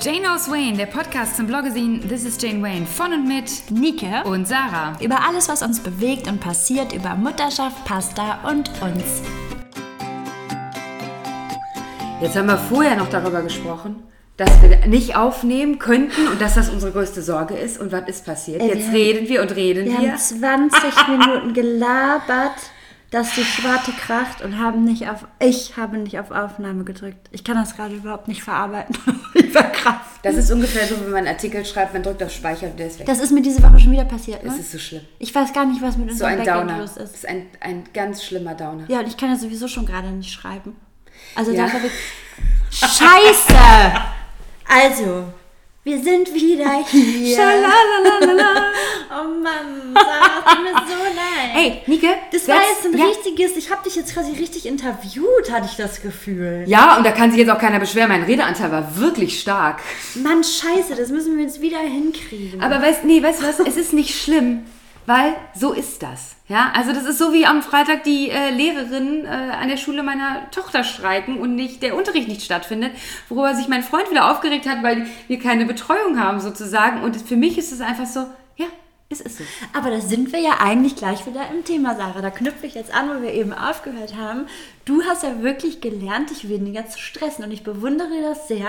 Jane Knows Wayne, der Podcast zum Bloggesin This is Jane Wayne von und mit Nike und Sarah. über alles, was uns bewegt und passiert, über Mutterschaft, Pasta und uns. Jetzt haben wir vorher noch darüber gesprochen, dass wir nicht aufnehmen könnten und dass das unsere größte Sorge ist. Und was ist passiert? Ey, Jetzt wir- reden wir und reden Wir wir. haben 20 Minuten gelabert, dass die Schwarte kracht und haben nicht auf. Ich habe nicht auf Aufnahme gedrückt. Ich kann das gerade überhaupt nicht verarbeiten. ich verkraft. Das ist ungefähr so, wenn man einen Artikel schreibt, man drückt auf Speicher und der ist weg. Das ist mir diese Woche schon wieder passiert. Ne? Das ist so schlimm. Ich weiß gar nicht, was mit So unserem ein Backend Downer. los Das ist. ist ein, ein ganz schlimmer Downer. Ja, und ich kann ja sowieso schon gerade nicht schreiben. Also Ja. dafür. Scheiße! Also, wir sind wieder hier. Schalalalala. Oh Mann, Sarah, es tut mir so leid. Hey, Nike, Das war jetzt ein ja. richtiges, ich habe dich jetzt quasi richtig interviewt, hatte ich das Gefühl. Ja, und da kann sich jetzt auch keiner beschweren. Mein Redeanteil war wirklich stark. Mann, scheiße, das müssen wir jetzt wieder hinkriegen. Aber weißt, nee, weißt du was? Es ist nicht schlimm, weil so ist das. Ja, also das ist so wie am Freitag die äh, Lehrerinnen äh, an der Schule meiner Tochter streiken und nicht der Unterricht nicht stattfindet, worüber sich mein Freund wieder aufgeregt hat, weil wir keine Betreuung haben sozusagen. Und für mich ist es einfach so, es ist so. Aber da sind wir ja eigentlich gleich wieder im Thema, Sarah. Da knüpfe ich jetzt an, wo wir eben aufgehört haben. Du hast ja wirklich gelernt, dich weniger zu stressen. Und ich bewundere das sehr,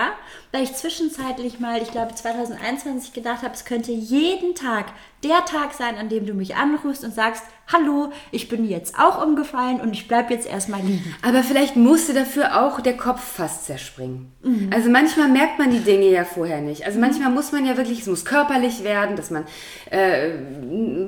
weil ich zwischenzeitlich mal, ich glaube 2021 gedacht habe, es könnte jeden Tag der Tag sein, an dem du mich anrufst und sagst, hallo, ich bin jetzt auch umgefallen und ich bleibe jetzt erstmal liegen. Aber vielleicht musste dafür auch der Kopf fast zerspringen. Also manchmal merkt man die Dinge ja vorher nicht. Also manchmal muss man ja wirklich, es muss körperlich werden, dass man, äh,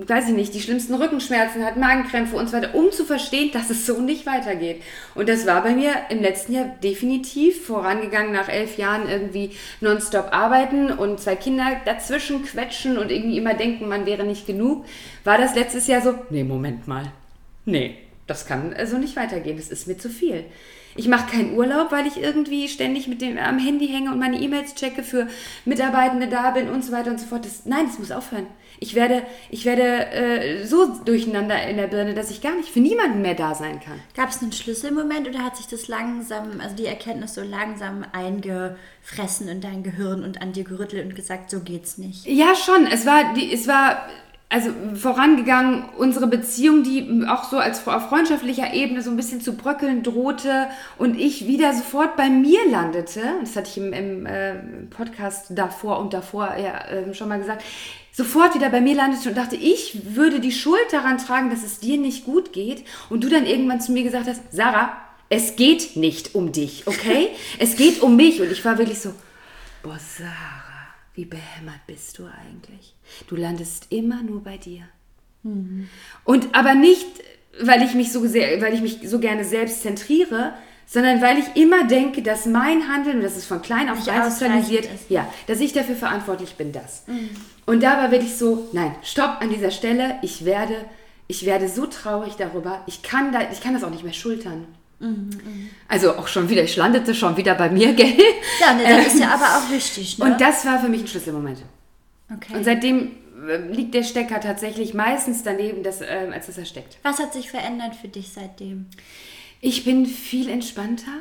weiß ich nicht, die schlimmsten Rückenschmerzen hat, Magenkrämpfe und so weiter, um zu verstehen, dass es so nicht weitergeht. Und das war bei mir im letzten Jahr definitiv vorangegangen, nach elf Jahren irgendwie nonstop arbeiten und zwei Kinder dazwischen quetschen und irgendwie immer denken, man wäre nicht genug, war das letztes Jahr so, nee, Moment mal. Nee, das kann so nicht weitergehen. Das ist mir zu viel. Ich mache keinen Urlaub, weil ich irgendwie ständig mit dem am Handy hänge und meine E-Mails checke, für Mitarbeitende da bin und so weiter und so fort. Das, nein, das muss aufhören. Ich werde, ich werde äh, so durcheinander in der Birne, dass ich gar nicht für niemanden mehr da sein kann. Gab es einen Schlüsselmoment oder hat sich das langsam, also die Erkenntnis so langsam eingefressen in dein Gehirn und an dir gerüttelt und gesagt, so geht's nicht? Ja, schon. Es war, die, es war also vorangegangen, unsere Beziehung, die auch so als auf freundschaftlicher Ebene so ein bisschen zu bröckeln drohte und ich wieder sofort bei mir landete. Das hatte ich im, im äh, Podcast davor und davor ja ähm, schon mal gesagt. Sofort wieder bei mir landete und dachte, ich würde die Schuld daran tragen, dass es dir nicht gut geht. Und du dann irgendwann zu mir gesagt hast, Sarah, es geht nicht um dich, okay? es geht um mich. Und ich war wirklich so, boah, Sarah. Wie behämmert bist du eigentlich? Du landest immer nur bei dir. Und aber nicht, weil ich mich so sehr, weil ich mich so gerne selbst zentriere, sondern weil ich immer denke, dass mein Handeln, und das ist von klein auf klein sozialisiert, ja, dass ich dafür verantwortlich bin, das. Und da war wirklich so, nein, stopp an dieser Stelle, ich werde, ich werde so traurig darüber, ich kann da, ich kann das auch nicht mehr schultern. Also auch schon wieder, ich landete schon wieder bei mir, gell? Ja, ne, das ist ja aber auch wichtig, ne? Und das war für mich ein Schlüsselmoment. okay. Und seitdem äh, liegt der Stecker tatsächlich meistens daneben, dass, ähm, als dass er steckt. Was hat sich verändert für dich seitdem? Ich bin viel entspannter.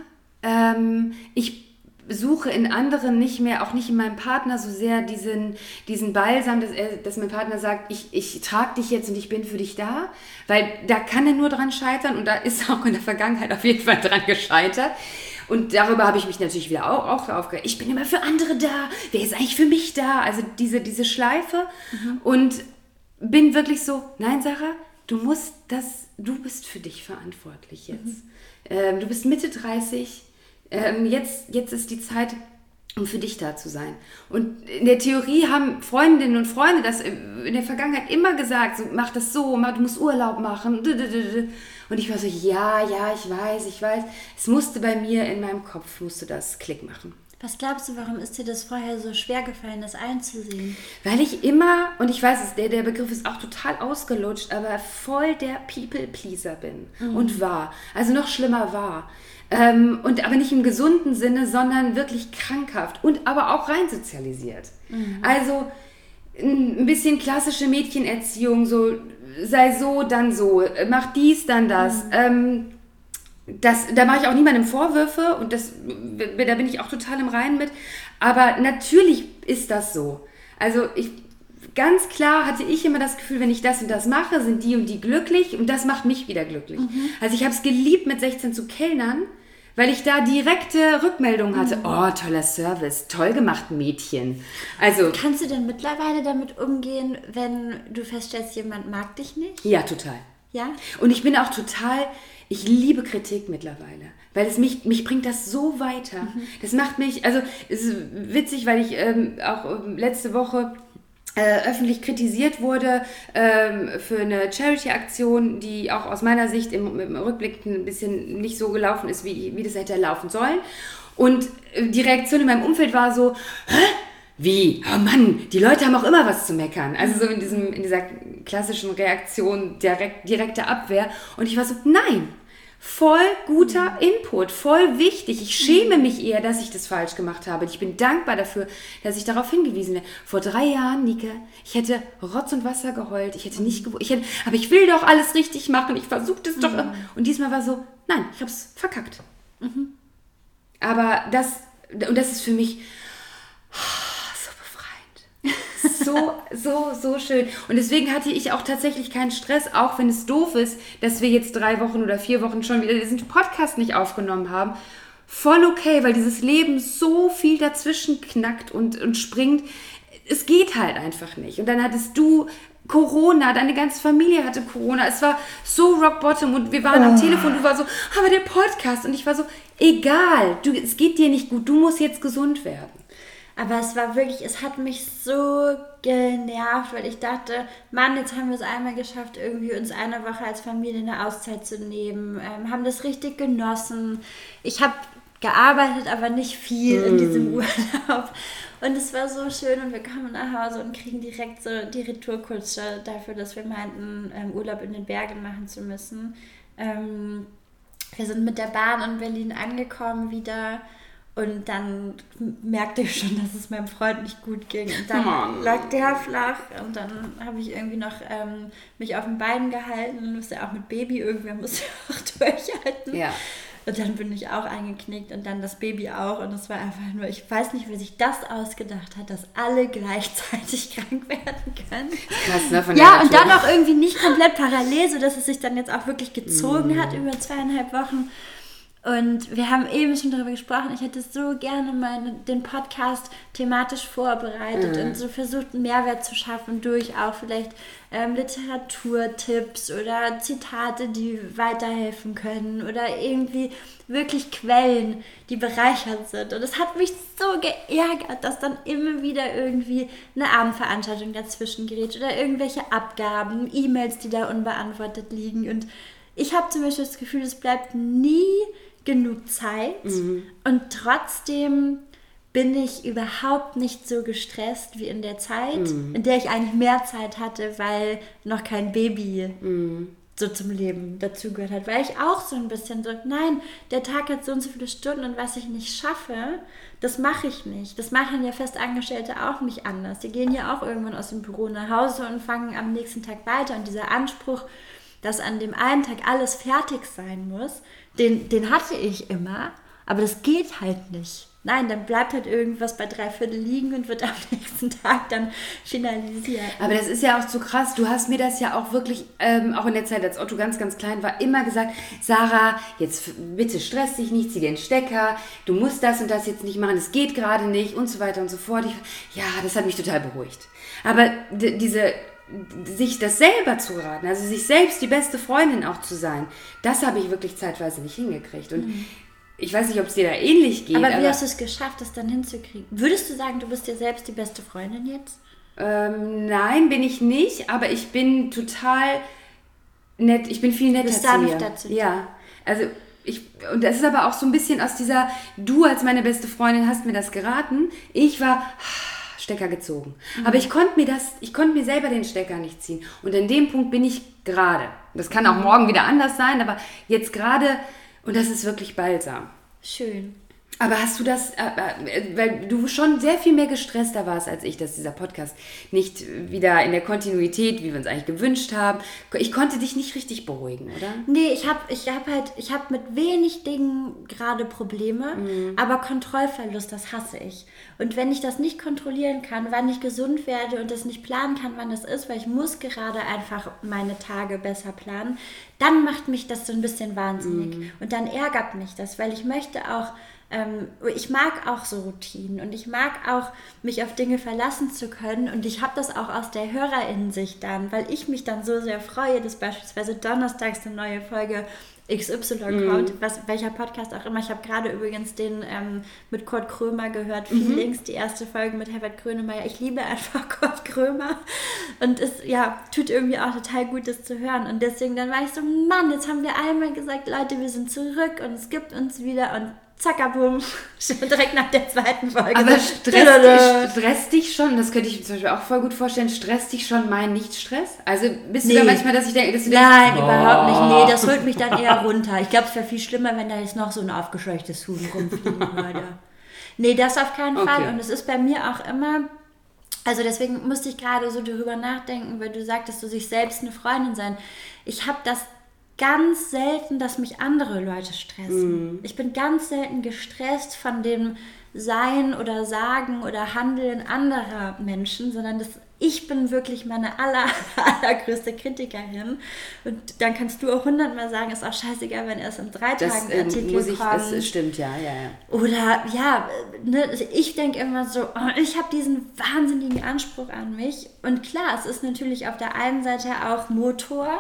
Ähm, ich suche in anderen nicht mehr, auch nicht in meinem Partner so sehr diesen, diesen Balsam, dass, er, dass mein Partner sagt, ich, ich trage dich jetzt und ich bin für dich da. Weil da kann er nur dran scheitern und da ist auch in der Vergangenheit auf jeden Fall dran gescheitert. Und darüber habe ich mich natürlich wieder auch, auch aufgeregt. Ich bin immer für andere da. Wer ist eigentlich für mich da? Also diese, diese Schleife. Und bin wirklich so, nein, Sarah, du musst das, du bist für dich verantwortlich jetzt. Ähm, du bist Mitte 30. Ähm, jetzt, jetzt ist die Zeit, um für dich da zu sein. Und in der Theorie haben Freundinnen und Freunde das in der Vergangenheit immer gesagt, so, mach das so, mach, du musst Urlaub machen. Und ich war so, ja, ja, ich weiß, ich weiß. Es musste bei mir in meinem Kopf, musste das Klick machen. Was glaubst du, warum ist dir das vorher so schwer gefallen, das einzusehen? Weil ich immer, und ich weiß, es, der, der Begriff ist auch total ausgelutscht, aber voll der People-Pleaser bin und war. Also noch schlimmer war. Ähm, und aber nicht im gesunden Sinne, sondern wirklich krankhaft und aber auch rein sozialisiert. Also ein bisschen klassische Mädchenerziehung, so sei so, dann so, mach dies, dann das. Ähm, das, da mache ich auch niemandem Vorwürfe und das, da bin ich auch total im Reinen mit. Aber natürlich ist das so. Also ich, ganz klar hatte ich immer das Gefühl, wenn ich das und das mache, sind die und die glücklich und das macht mich wieder glücklich. Mhm. Also ich habe es geliebt, mit 16 zu kellnern, weil ich da direkte Rückmeldungen hatte. Mhm. Oh, toller Service, toll gemacht, Mädchen. Also kannst du denn mittlerweile damit umgehen, wenn du feststellst, jemand mag dich nicht? Ja, total. Ja. Und ich bin auch total, ich liebe Kritik mittlerweile, weil es mich, mich bringt das so weiter. Mhm. Das macht mich, also es ist witzig, weil ich ähm, auch ähm, letzte Woche öffentlich kritisiert wurde ähm, für eine Charity-Aktion, die auch aus meiner Sicht im, im, Rückblick ein bisschen nicht so gelaufen ist, wie, wie das hätte laufen sollen. Und äh, die Reaktion in meinem Umfeld war so, Hä? Wie? Oh Mann, die Leute haben auch immer was zu meckern. Also so in, diesem, in dieser klassischen Reaktion, direkt, direkte Abwehr. Und ich war so, nein, voll guter Input, voll wichtig. Ich schäme mich eher, dass ich das falsch gemacht habe. Ich bin dankbar dafür, dass ich darauf hingewiesen werde. Vor drei Jahren, Nike, ich hätte Rotz und Wasser geheult. Ich hätte nicht gewusst, ich hätte, aber ich will doch alles richtig machen. Ich versuche das doch. Mhm. Und diesmal war so, nein, ich habe es verkackt. Mhm. Aber das, und das ist für mich so, so, schön. Und deswegen hatte ich auch tatsächlich keinen Stress, auch wenn es doof ist, dass wir jetzt drei Wochen oder vier Wochen schon wieder diesen Podcast nicht aufgenommen haben. Voll okay, weil dieses Leben so viel dazwischen knackt und, und springt. Es geht halt einfach nicht. Und dann hattest du Corona, deine ganze Familie hatte Corona. Es war so rock bottom und wir waren oh. am Telefon. Du warst so, aber der Podcast. Und ich war so, egal, du, es geht dir nicht gut. Du musst jetzt gesund werden. Aber es war wirklich, es hat mich so genervt, weil ich dachte, Mann, jetzt haben wir es einmal geschafft, irgendwie uns eine Woche als Familie eine Auszeit zu nehmen, ähm, haben das richtig genossen. Ich habe gearbeitet, aber nicht viel mm. in diesem Urlaub. Und es war so schön und wir kamen nach Hause und kriegen direkt so die Retourkutsche dafür, dass wir meinten, ähm, Urlaub in den Bergen machen zu müssen. Ähm, wir sind mit der Bahn in Berlin angekommen wieder und dann merkte ich schon, dass es meinem Freund nicht gut ging. Und dann Mann. lag der flach und dann habe ich irgendwie noch ähm, mich auf den Beinen gehalten und musste auch mit Baby, irgendwer muss ja auch durchhalten. Ja. Und dann bin ich auch eingeknickt und dann das Baby auch. Und es war einfach nur, ich weiß nicht, wer sich das ausgedacht hat, dass alle gleichzeitig krank werden können. Krass, ne? Von ja, und dann auch irgendwie nicht komplett parallel, sodass es sich dann jetzt auch wirklich gezogen mm. hat über zweieinhalb Wochen. Und wir haben eben schon darüber gesprochen, ich hätte so gerne mal den Podcast thematisch vorbereitet mhm. und so versucht, einen Mehrwert zu schaffen durch auch vielleicht ähm, Literaturtipps oder Zitate, die weiterhelfen können oder irgendwie wirklich Quellen, die bereichert sind. Und es hat mich so geärgert, dass dann immer wieder irgendwie eine Abendveranstaltung dazwischen gerät oder irgendwelche Abgaben, E-Mails, die da unbeantwortet liegen. Und ich habe zum Beispiel das Gefühl, es bleibt nie genug Zeit mhm. und trotzdem bin ich überhaupt nicht so gestresst wie in der Zeit, mhm. in der ich eigentlich mehr Zeit hatte, weil noch kein Baby mhm. so zum Leben dazugehört hat. Weil ich auch so ein bisschen so, nein, der Tag hat so und so viele Stunden und was ich nicht schaffe, das mache ich nicht. Das machen ja Festangestellte auch nicht anders. Die gehen ja auch irgendwann aus dem Büro nach Hause und fangen am nächsten Tag weiter. Und dieser Anspruch, dass an dem einen Tag alles fertig sein muss, den, den hatte ich immer, aber das geht halt nicht. Nein, dann bleibt halt irgendwas bei drei Viertel liegen und wird am nächsten Tag dann finalisiert. Aber das ist ja auch zu krass. Du hast mir das ja auch wirklich, ähm, auch in der Zeit, als Otto ganz, ganz klein war, immer gesagt, Sarah, jetzt bitte stress dich nicht, zieh den Stecker, du musst das und das jetzt nicht machen, es geht gerade nicht und so weiter und so fort. Ich, ja, das hat mich total beruhigt. Aber diese sich das selber zu raten, also sich selbst die beste Freundin auch zu sein, das habe ich wirklich zeitweise nicht hingekriegt. Und mhm. ich weiß nicht, ob es dir da ähnlich geht. Aber wie aber hast du es geschafft, das dann hinzukriegen? Würdest du sagen, du bist dir selbst die beste Freundin jetzt? Ähm, nein, bin ich nicht, aber ich bin total nett, ich bin viel netter zu mir. Dazu. Ja, also ich, und das ist aber auch so ein bisschen aus dieser, du als meine beste Freundin hast mir das geraten. Ich war Stecker gezogen. Mhm. Aber ich konnte mir das, ich konnte mir selber den Stecker nicht ziehen. Und in dem Punkt bin ich gerade. Das kann auch morgen wieder anders sein, aber jetzt gerade, und das ist wirklich balsam. Schön. Aber hast du das, äh, äh, weil du schon sehr viel mehr gestresster warst als ich, dass dieser Podcast nicht wieder in der Kontinuität, wie wir uns eigentlich gewünscht haben. Ich konnte dich nicht richtig beruhigen, oder? Nee, ich habe ich hab halt, ich habe mit wenig Dingen gerade Probleme, mhm. aber Kontrollverlust, das hasse ich. Und wenn ich das nicht kontrollieren kann, wann ich gesund werde und das nicht planen kann, wann das ist, weil ich muss gerade einfach meine Tage besser planen, dann macht mich das so ein bisschen wahnsinnig. Mhm. Und dann ärgert mich das, weil ich möchte auch ich mag auch so Routinen und ich mag auch, mich auf Dinge verlassen zu können. Und ich habe das auch aus der Hörerinnensicht dann, weil ich mich dann so sehr freue, dass beispielsweise donnerstags eine neue Folge XY mm. kommt, was, welcher Podcast auch immer. Ich habe gerade übrigens den ähm, mit Kurt Krömer gehört, mhm. Feelings, die erste Folge mit Herbert Grönemeyer. Ich liebe einfach Kurt Krömer und es ja, tut irgendwie auch total gut, das zu hören. Und deswegen dann war ich so, Mann, jetzt haben wir einmal gesagt, Leute, wir sind zurück und es gibt uns wieder und Zackerboom, direkt nach der zweiten Folge. Aber stresst, stresst dich schon, das könnte ich mir zum Beispiel auch voll gut vorstellen, stresst dich schon mein Nicht-Stress? Also bist nee. du da manchmal, dass ich denke, dass du Nein, denkst, überhaupt nicht. Nee, das holt mich dann eher runter. Ich glaube, es wäre viel schlimmer, wenn da jetzt noch so ein aufgescheuchtes Huhn rumfliegen würde. Nee, das auf keinen okay. Fall. Und es ist bei mir auch immer, also deswegen musste ich gerade so darüber nachdenken, weil du sagtest, du sich selbst eine Freundin sein. Ich habe das ganz selten, dass mich andere Leute stressen. Mm. Ich bin ganz selten gestresst von dem Sein oder Sagen oder Handeln anderer Menschen, sondern das, ich bin wirklich meine aller, allergrößte Kritikerin. Und dann kannst du auch hundertmal sagen, ist auch scheißegal, wenn erst in drei das, Tagen Artikel muss ich, kommt. Das stimmt, ja, ja, ja. Oder ja, ne, ich denke immer so, oh, ich habe diesen wahnsinnigen Anspruch an mich. Und klar, es ist natürlich auf der einen Seite auch Motor,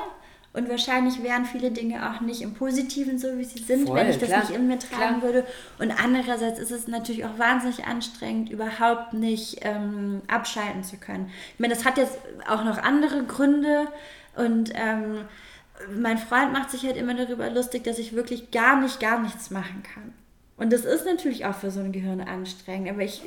und wahrscheinlich wären viele Dinge auch nicht im Positiven so, wie sie sind, Voll, wenn ich das klar, nicht in mir tragen klar. würde. Und andererseits ist es natürlich auch wahnsinnig anstrengend, überhaupt nicht ähm, abschalten zu können. Ich meine, das hat jetzt auch noch andere Gründe. Und ähm, mein Freund macht sich halt immer darüber lustig, dass ich wirklich gar nicht, gar nichts machen kann. Und das ist natürlich auch für so ein Gehirn anstrengend. Aber ich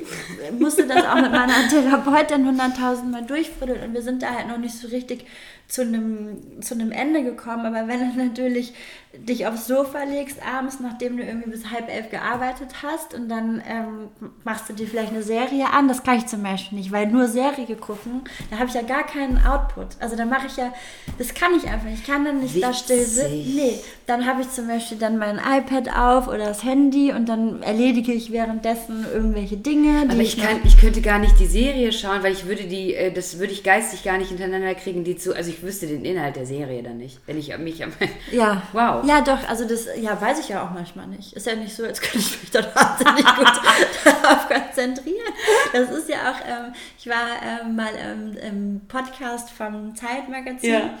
musste das auch mit meiner Therapeutin hunderttausend Mal durchfruddeln und wir sind da halt noch nicht so richtig zu einem, zu einem Ende gekommen. Aber wenn du natürlich dich aufs Sofa legst abends, nachdem du irgendwie bis halb elf gearbeitet hast und dann ähm, machst du dir vielleicht eine Serie an, das kann ich zum Beispiel nicht, weil nur Serie gucken, da habe ich ja gar keinen Output. Also da mache ich ja, das kann ich einfach nicht. Ich kann dann nicht Witzig. da still sitzen. Nee, dann habe ich zum Beispiel dann mein iPad auf oder das Handy und dann erledige ich währenddessen irgendwelche Dinge. Aber ich, kann, ich könnte gar nicht die Serie schauen, weil ich würde die, äh, das würde ich geistig gar nicht hintereinander kriegen, die zu, also ich wüsste den Inhalt der Serie dann nicht, wenn ich mich am... Ja. Wow. Ja, doch, also das ja, weiß ich ja auch manchmal nicht. Ist ja nicht so, als könnte ich mich dann wahnsinnig gut darauf konzentrieren. Das ist ja auch, ähm, ich war ähm, mal ähm, im Podcast vom Zeitmagazin. Ja.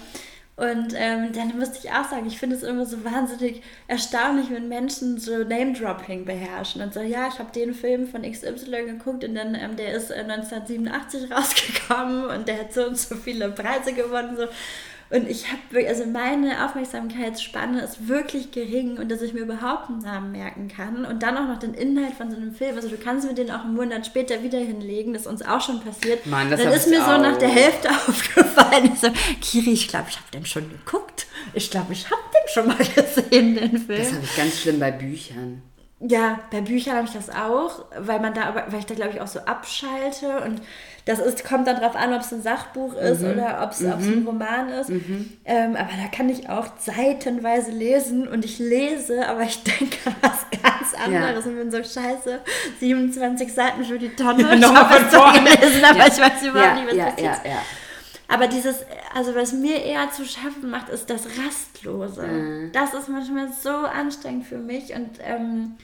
Und ähm, dann musste ich auch sagen, ich finde es immer so wahnsinnig erstaunlich, wenn Menschen so Name-Dropping beherrschen und so, ja, ich habe den Film von XY geguckt und dann, ähm, der ist äh, 1987 rausgekommen und der hat so und so viele Preise gewonnen. So. Und ich habe, also meine Aufmerksamkeitsspanne ist wirklich gering und dass ich mir überhaupt einen Namen merken kann und dann auch noch den Inhalt von so einem Film. Also du kannst mir den auch einen Monat später wieder hinlegen, das ist uns auch schon passiert. Mann, das dann ist mir so nach der Hälfte aufgefallen. Ich so, Kiri, ich glaube, ich habe den schon geguckt. Ich glaube, ich habe den schon mal gesehen, den Film. Das habe ich ganz schlimm bei Büchern. Ja, bei Büchern habe ich das auch, weil man da, weil ich da glaube ich auch so abschalte und das ist, kommt dann darauf an, ob es ein Sachbuch ist mhm. oder ob es mhm. ein Roman ist. Mhm. Ähm, aber da kann ich auch seitenweise lesen und ich lese, aber ich denke an was ganz anderes ja. und bin so scheiße. 27 Seiten für die Tonne. Ja, ich habe es gelesen, aber ja. ich weiß überhaupt nicht, was ja, passiert. Ja, ja. Aber dieses, also was mir eher zu schaffen macht, ist das Rastlose. Mhm. Das ist manchmal so anstrengend für mich und ähm,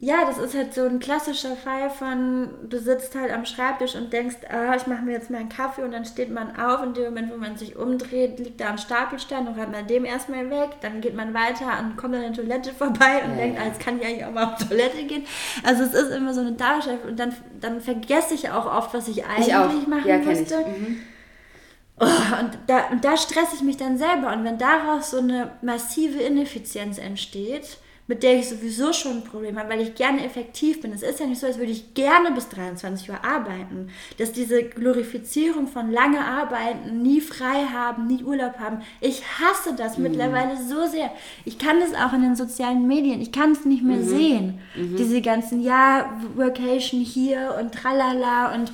ja, das ist halt so ein klassischer Fall von, du sitzt halt am Schreibtisch und denkst, ah, ich mache mir jetzt mal einen Kaffee und dann steht man auf. In dem Moment, wo man sich umdreht, liegt da ein Stapelstein und räumt man dem erstmal weg. Dann geht man weiter und kommt an der Toilette vorbei und ja, denkt, ah, jetzt kann ich eigentlich auch mal auf Toilette gehen. Also es ist immer so eine Dauerschleife und dann, dann vergesse ich auch oft, was ich eigentlich ich machen ja, müsste. Mhm. Oh, und, da, und da stresse ich mich dann selber. Und wenn daraus so eine massive Ineffizienz entsteht, mit der ich sowieso schon ein Problem habe, weil ich gerne effektiv bin. Es ist ja nicht so, als würde ich gerne bis 23 Uhr arbeiten. Dass diese Glorifizierung von lange arbeiten, nie frei haben, nie Urlaub haben, ich hasse das mhm. mittlerweile so sehr. Ich kann das auch in den sozialen Medien, ich kann es nicht mehr mhm. sehen. Mhm. Diese ganzen, ja, Workation hier und tralala und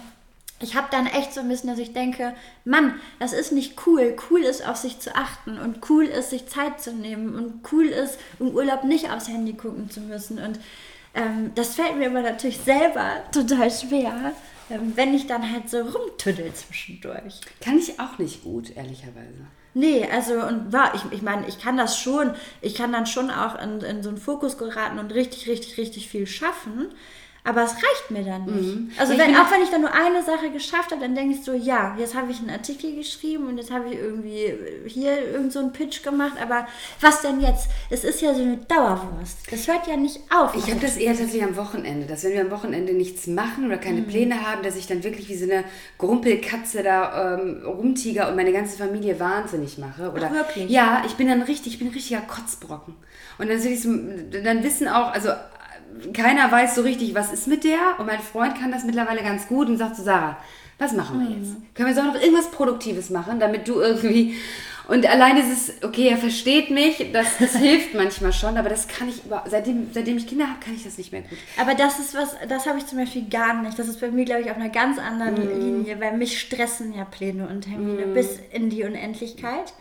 ich habe dann echt so ein bisschen, dass ich denke, Mann, das ist nicht cool. Cool ist, auf sich zu achten und cool ist, sich Zeit zu nehmen und cool ist, im Urlaub nicht aufs Handy gucken zu müssen. Und ähm, das fällt mir aber natürlich selber total schwer, ähm, wenn ich dann halt so rumtüddel zwischendurch. Kann ich auch nicht gut, ehrlicherweise. Nee, also und war, ich, ich meine, ich kann das schon, ich kann dann schon auch in, in so einen Fokus geraten und richtig, richtig, richtig viel schaffen. Aber es reicht mir dann nicht. Mhm. Also wenn, auch wenn ich dann nur eine Sache geschafft habe, dann denke ich so, ja, jetzt habe ich einen Artikel geschrieben und jetzt habe ich irgendwie hier irgend so einen Pitch gemacht, aber was denn jetzt? Es ist ja so eine Dauerwurst. Das hört ja nicht auf. Ich habe das eher tatsächlich am Wochenende, dass wenn wir am Wochenende nichts machen oder keine mhm. Pläne haben, dass ich dann wirklich wie so eine Grumpelkatze da ähm, rumtiger und meine ganze Familie wahnsinnig mache. Oder, Ach, wirklich? Ja, ich bin dann richtig, ich bin ein richtiger Kotzbrocken. Und dann, so, dann wissen auch, also keiner weiß so richtig, was ist mit der. Und mein Freund kann das mittlerweile ganz gut und sagt zu Sarah, was machen wir jetzt? Mhm. Können wir so noch irgendwas Produktives machen, damit du irgendwie. Und allein ist es, okay, er versteht mich, das, das hilft manchmal schon, aber das kann ich seitdem, seitdem ich Kinder habe, kann ich das nicht mehr gut. Aber das ist was, das habe ich zum Beispiel gar nicht. Das ist bei mir, glaube ich, auf einer ganz anderen mm. Linie, weil mich stressen ja Pläne und Termine mm. bis in die Unendlichkeit.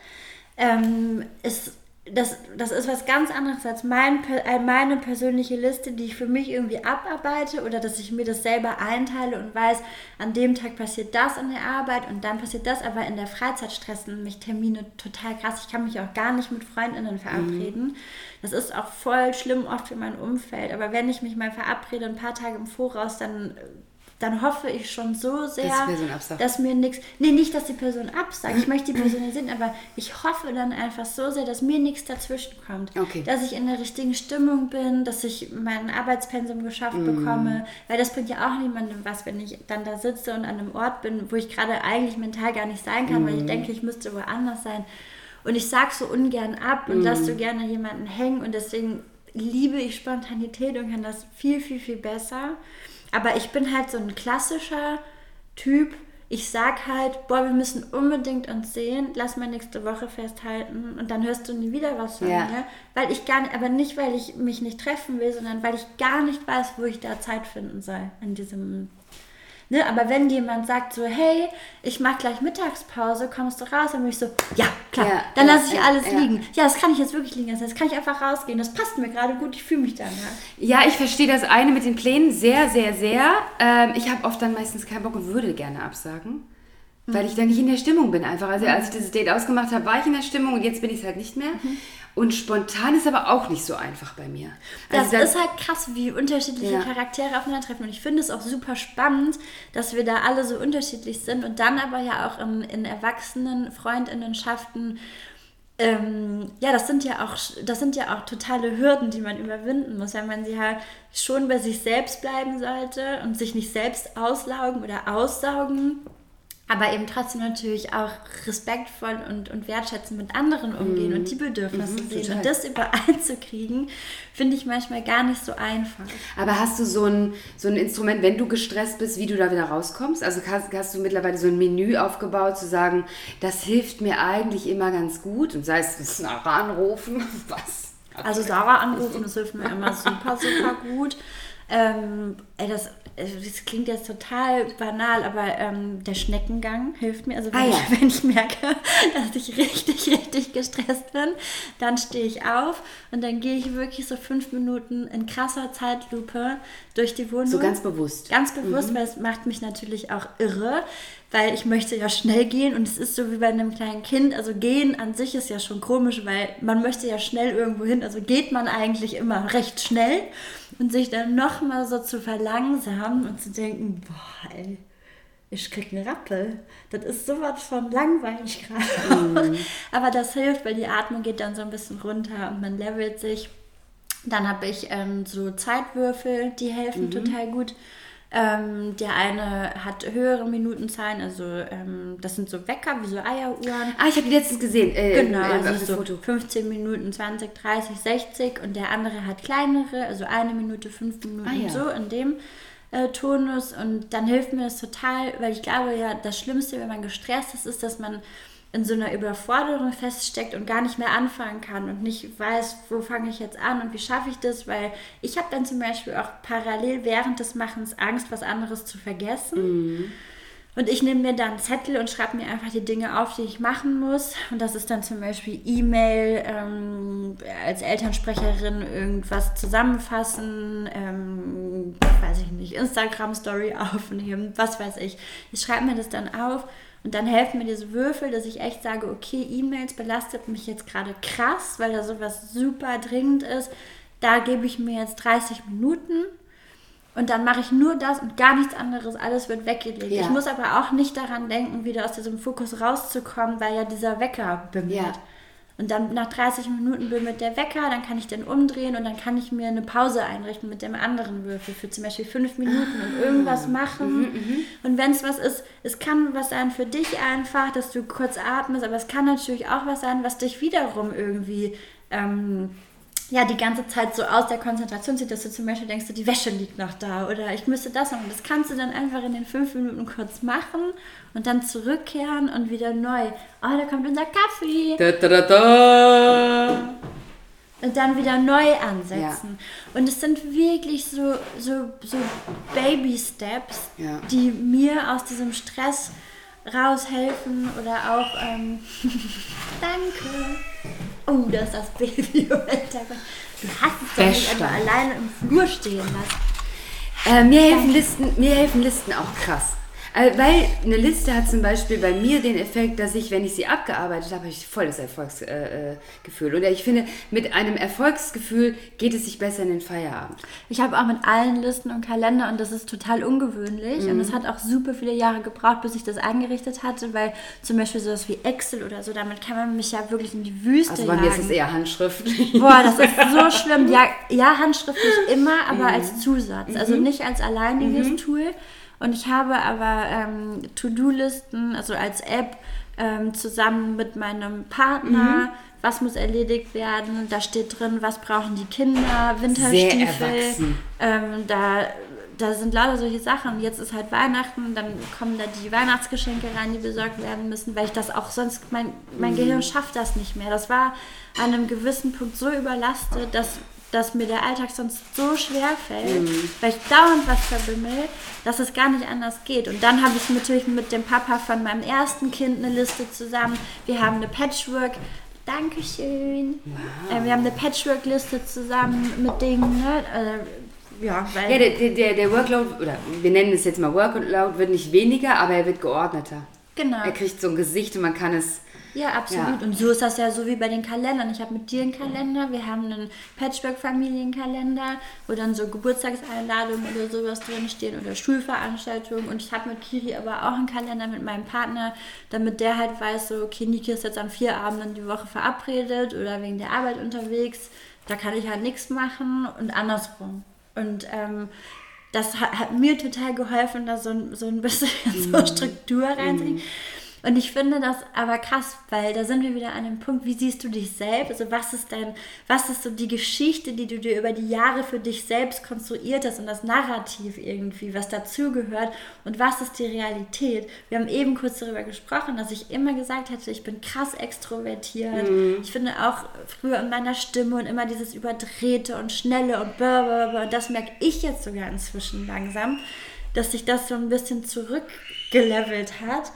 Ähm, es das, das ist was ganz anderes als mein, äh, meine persönliche Liste, die ich für mich irgendwie abarbeite oder dass ich mir das selber einteile und weiß, an dem Tag passiert das in der Arbeit und dann passiert das, aber in der Freizeit stressen mich Termine total krass. Ich kann mich auch gar nicht mit Freundinnen verabreden. Mhm. Das ist auch voll schlimm oft für mein Umfeld, aber wenn ich mich mal verabrede, ein paar Tage im Voraus, dann dann hoffe ich schon so sehr, dass, dass mir nichts, nee, nicht, dass die Person absagt, ich möchte die Person sehen, aber ich hoffe dann einfach so sehr, dass mir nichts dazwischen kommt. Okay. Dass ich in der richtigen Stimmung bin, dass ich mein Arbeitspensum geschafft mm. bekomme, weil das bringt ja auch niemandem was, wenn ich dann da sitze und an einem Ort bin, wo ich gerade eigentlich mental gar nicht sein kann, mm. weil ich mm. denke, ich müsste woanders sein. Und ich sage so ungern ab und mm. lasse so gerne jemanden hängen und deswegen liebe ich Spontanität und kann das viel, viel, viel besser. Aber ich bin halt so ein klassischer Typ. Ich sag halt, boah, wir müssen unbedingt uns sehen, lass mal nächste Woche festhalten und dann hörst du nie wieder was von ja. mir. Weil ich gar nicht, aber nicht, weil ich mich nicht treffen will, sondern weil ich gar nicht weiß, wo ich da Zeit finden soll in diesem Ne? Aber wenn jemand sagt so, hey, ich mache gleich Mittagspause, kommst du raus? Dann bin ich so, ja, klar, ja, dann lasse ich alles ja. liegen. Ja, das kann ich jetzt wirklich liegen lassen. Jetzt kann ich einfach rausgehen. Das passt mir gerade gut, ich fühle mich danach. Ja, ich verstehe das eine mit den Plänen sehr, sehr, sehr. Ähm, ich habe oft dann meistens keinen Bock und würde gerne absagen. Weil ich dann nicht in der Stimmung bin einfach. Also als ich dieses Date ausgemacht habe, war ich in der Stimmung und jetzt bin ich es halt nicht mehr. Mhm. Und spontan ist aber auch nicht so einfach bei mir. Also das ist halt krass, wie unterschiedliche ja. Charaktere aufeinandertreffen. Und ich finde es auch super spannend, dass wir da alle so unterschiedlich sind und dann aber ja auch in, in Erwachsenen, Freundinnenschaften ähm, ja, das sind ja auch, das sind ja auch totale Hürden, die man überwinden muss, wenn man sie halt schon bei sich selbst bleiben sollte und sich nicht selbst auslaugen oder aussaugen aber eben trotzdem natürlich auch respektvoll und, und wertschätzend mit anderen umgehen mm. und die Bedürfnisse mm, sehen. Und das übereinzukriegen, finde ich manchmal gar nicht so einfach. Aber hast du so ein, so ein Instrument, wenn du gestresst bist, wie du da wieder rauskommst? Also hast, hast du mittlerweile so ein Menü aufgebaut, zu sagen, das hilft mir eigentlich immer ganz gut und sei es Sarah anrufen, was? Also Sarah anrufen, das hilft mir immer super, super gut. Ähm, ey, das das klingt jetzt total banal, aber ähm, der Schneckengang hilft mir. Also wenn, ah, ja. ich, wenn ich merke, dass ich richtig, richtig gestresst bin, dann stehe ich auf und dann gehe ich wirklich so fünf Minuten in krasser Zeitlupe durch die Wohnung. So ganz bewusst. Ganz bewusst, mhm. weil es macht mich natürlich auch irre, weil ich möchte ja schnell gehen und es ist so wie bei einem kleinen Kind. Also gehen an sich ist ja schon komisch, weil man möchte ja schnell irgendwo hin. Also geht man eigentlich immer recht schnell und sich dann nochmal so zu verlangsamen und zu denken, boah, ey, ich krieg einen Rappel. Das ist sowas von langweilig gerade. Mm. Aber das hilft, weil die Atmung geht dann so ein bisschen runter und man levelt sich. Dann habe ich ähm, so Zeitwürfel, die helfen mhm. total gut. Ähm, der eine hat höhere Minutenzahlen, also ähm, das sind so Wecker, wie so Eieruhren. Ah, ich habe die letztens gesehen. Äh, Genau, äh, also so Foto. 15 Minuten, 20, 30, 60 und der andere hat kleinere, also eine Minute, fünf Minuten, Ah, ja. so in dem äh, Tonus und dann hilft mir das total, weil ich glaube ja, das Schlimmste, wenn man gestresst ist, ist, dass man in so einer Überforderung feststeckt und gar nicht mehr anfangen kann und nicht weiß, wo fange ich jetzt an und wie schaffe ich das, weil ich habe dann zum Beispiel auch parallel während des Machens Angst, was anderes zu vergessen. Und ich nehme mir dann Zettel und schreibe mir einfach die Dinge auf, die ich machen muss. Und das ist dann zum Beispiel E-Mail, ähm, als Elternsprecherin irgendwas zusammenfassen, ähm, weiß ich nicht, Instagram-Story aufnehmen, was weiß ich. Ich schreibe mir das dann auf und dann helfen mir diese Würfel, dass ich echt sage, okay, E-Mails belastet mich jetzt gerade krass, weil da sowas super dringend ist. Da gebe ich mir jetzt 30 Minuten und dann mache ich nur das und gar nichts anderes. Alles wird weggelegt. Ja. Ich muss aber auch nicht daran denken, wieder aus diesem Fokus rauszukommen, weil ja dieser Wecker bimmelt. Ja. Und dann nach 30 Minuten bimmelt der Wecker, dann kann ich den umdrehen und dann kann ich mir eine Pause einrichten mit dem anderen Würfel für zum Beispiel fünf Minuten und Ah. irgendwas Mhm, machen. Und wenn es was ist, es kann was sein für dich einfach, dass du kurz atmest, aber es kann natürlich auch was sein, was dich wiederum irgendwie ähm, ja, die ganze Zeit so aus der Konzentration zieht, dass du zum Beispiel denkst, die Wäsche liegt noch da oder ich müsste das machen. Das kannst du dann einfach in den fünf Minuten kurz machen und dann zurückkehren und wieder neu. Oh, da kommt unser Kaffee. Da, da, da. Und dann wieder neu ansetzen. Und es sind wirklich so, so, so Baby-Steps, Ja. die mir aus diesem Stress raushelfen oder auch, ähm, danke. Oh, da ist das Baby im Hintergrund. Du hast es doch nicht einfach alleine im Flur stehen lassen. Äh, mir, helfen Listen, mir helfen Listen auch krass. Äh, weil eine Liste hat zum Beispiel bei mir den Effekt, dass ich, wenn ich sie abgearbeitet habe, habe ich voll das Erfolgsgefühl. Gefühl. Oder ich finde, mit einem Erfolgsgefühl geht es sich besser in den Feierabend. Ich habe auch mit allen Listen und Kalender und das ist total ungewöhnlich. Und es hat auch super viele Jahre gebraucht, bis ich das eingerichtet hatte, weil zum Beispiel sowas wie Excel oder so, damit kann man mich ja wirklich in die Wüste Also bei jagen. mir ist es eher handschriftlich. Boah, das ist so schlimm. Ja, ja handschriftlich immer, aber als Zusatz. Also nicht als alleiniges Tool. Und ich habe aber ähm, To-Do-Listen, also als App, ähm, zusammen mit meinem Partner. Was muss erledigt werden? Da steht drin, was brauchen die Kinder, Winterstiefel. Ähm, da, da sind lauter solche Sachen. Jetzt ist halt Weihnachten, dann kommen da die Weihnachtsgeschenke rein, die besorgt werden müssen, weil ich das auch sonst, mein, mein Gehirn schafft das nicht mehr. Das war an einem gewissen Punkt so überlastet, dass, dass mir der Alltag sonst so schwer fällt, weil ich dauernd was verbimmel, dass es gar nicht anders geht. Und dann habe ich natürlich mit dem Papa von meinem ersten Kind eine Liste zusammen. Wir haben eine Patchwork. Dankeschön. Äh, wir haben eine Patchwork-Liste zusammen mit Dingen, ne? Äh, ja, weil Ja, der, der- der, der Workload, oder wir nennen es jetzt mal Workload, wird nicht weniger, aber er wird geordneter. genau. Er kriegt so ein Gesicht und man kann es. Ja, absolut. Ja. Und so ist das ja so wie bei den Kalendern. Ich habe mit dir einen Kalender, wir haben einen Patchwork-Familienkalender, wo dann so Geburtstagseinladungen oder sowas drinstehen oder Schulveranstaltungen. Und ich habe mit Kiri aber auch einen Kalender mit meinem Partner, damit der halt weiß, so, okay, Niki ist jetzt an vier Abenden die Woche verabredet oder wegen der Arbeit unterwegs. Da kann ich halt nichts machen und andersrum. Und ähm, das hat, hat mir total geholfen, da so, ein- so ein bisschen so Struktur reinzukriegen. Und ich finde das aber krass, weil da sind wir wieder an dem Punkt, wie siehst du dich selbst? Also was ist dein, was ist so die Geschichte, die du dir über die Jahre für dich selbst konstruiert hast und das Narrativ irgendwie, was dazugehört und was ist die Realität? Wir haben eben kurz darüber gesprochen, dass ich immer gesagt hätte, ich bin krass extrovertiert. Ich finde auch früher in meiner Stimme und immer dieses Überdrehte und Schnelle und blablabla, und das merke ich jetzt sogar inzwischen langsam, dass sich das so ein bisschen zurückgelevelt hat.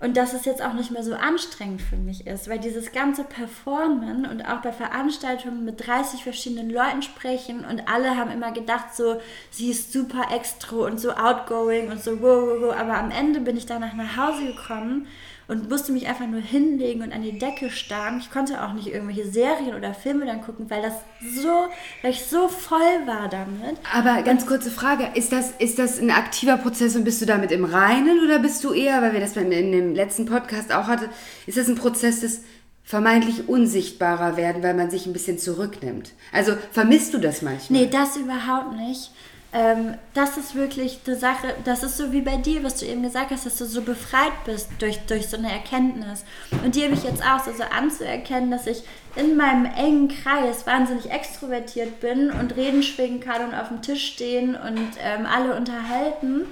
Und dass es jetzt auch nicht mehr so anstrengend für mich ist, weil dieses ganze Performen und auch bei Veranstaltungen mit 30 verschiedenen Leuten sprechen und alle haben immer gedacht, so, sie ist super extro und so outgoing und so, wow, wow, wow. Aber am Ende bin ich danach nach Hause gekommen und musste mich einfach nur hinlegen und an die Decke starren. Ich konnte auch nicht irgendwelche Serien oder Filme dann gucken, weil das so, weil ich so voll war damit. Aber ganz kurze Frage, ist das, ist das ein aktiver Prozess und bist du damit im Reinen oder bist du eher, weil wir das in dem letzten Podcast auch hatten, ist das ein Prozess des vermeintlich unsichtbarer werden, weil man sich ein bisschen zurücknimmt? Also vermisst du das manchmal? Nee, das überhaupt nicht. Ähm, das ist wirklich eine Sache, das ist so wie bei dir, was du eben gesagt hast, dass du so befreit bist durch, durch so eine Erkenntnis. Und die habe ich jetzt auch so, anzuerkennen, dass ich in meinem engen Kreis wahnsinnig extrovertiert bin und reden schwingen kann und auf dem Tisch stehen und ähm, alle unterhalten,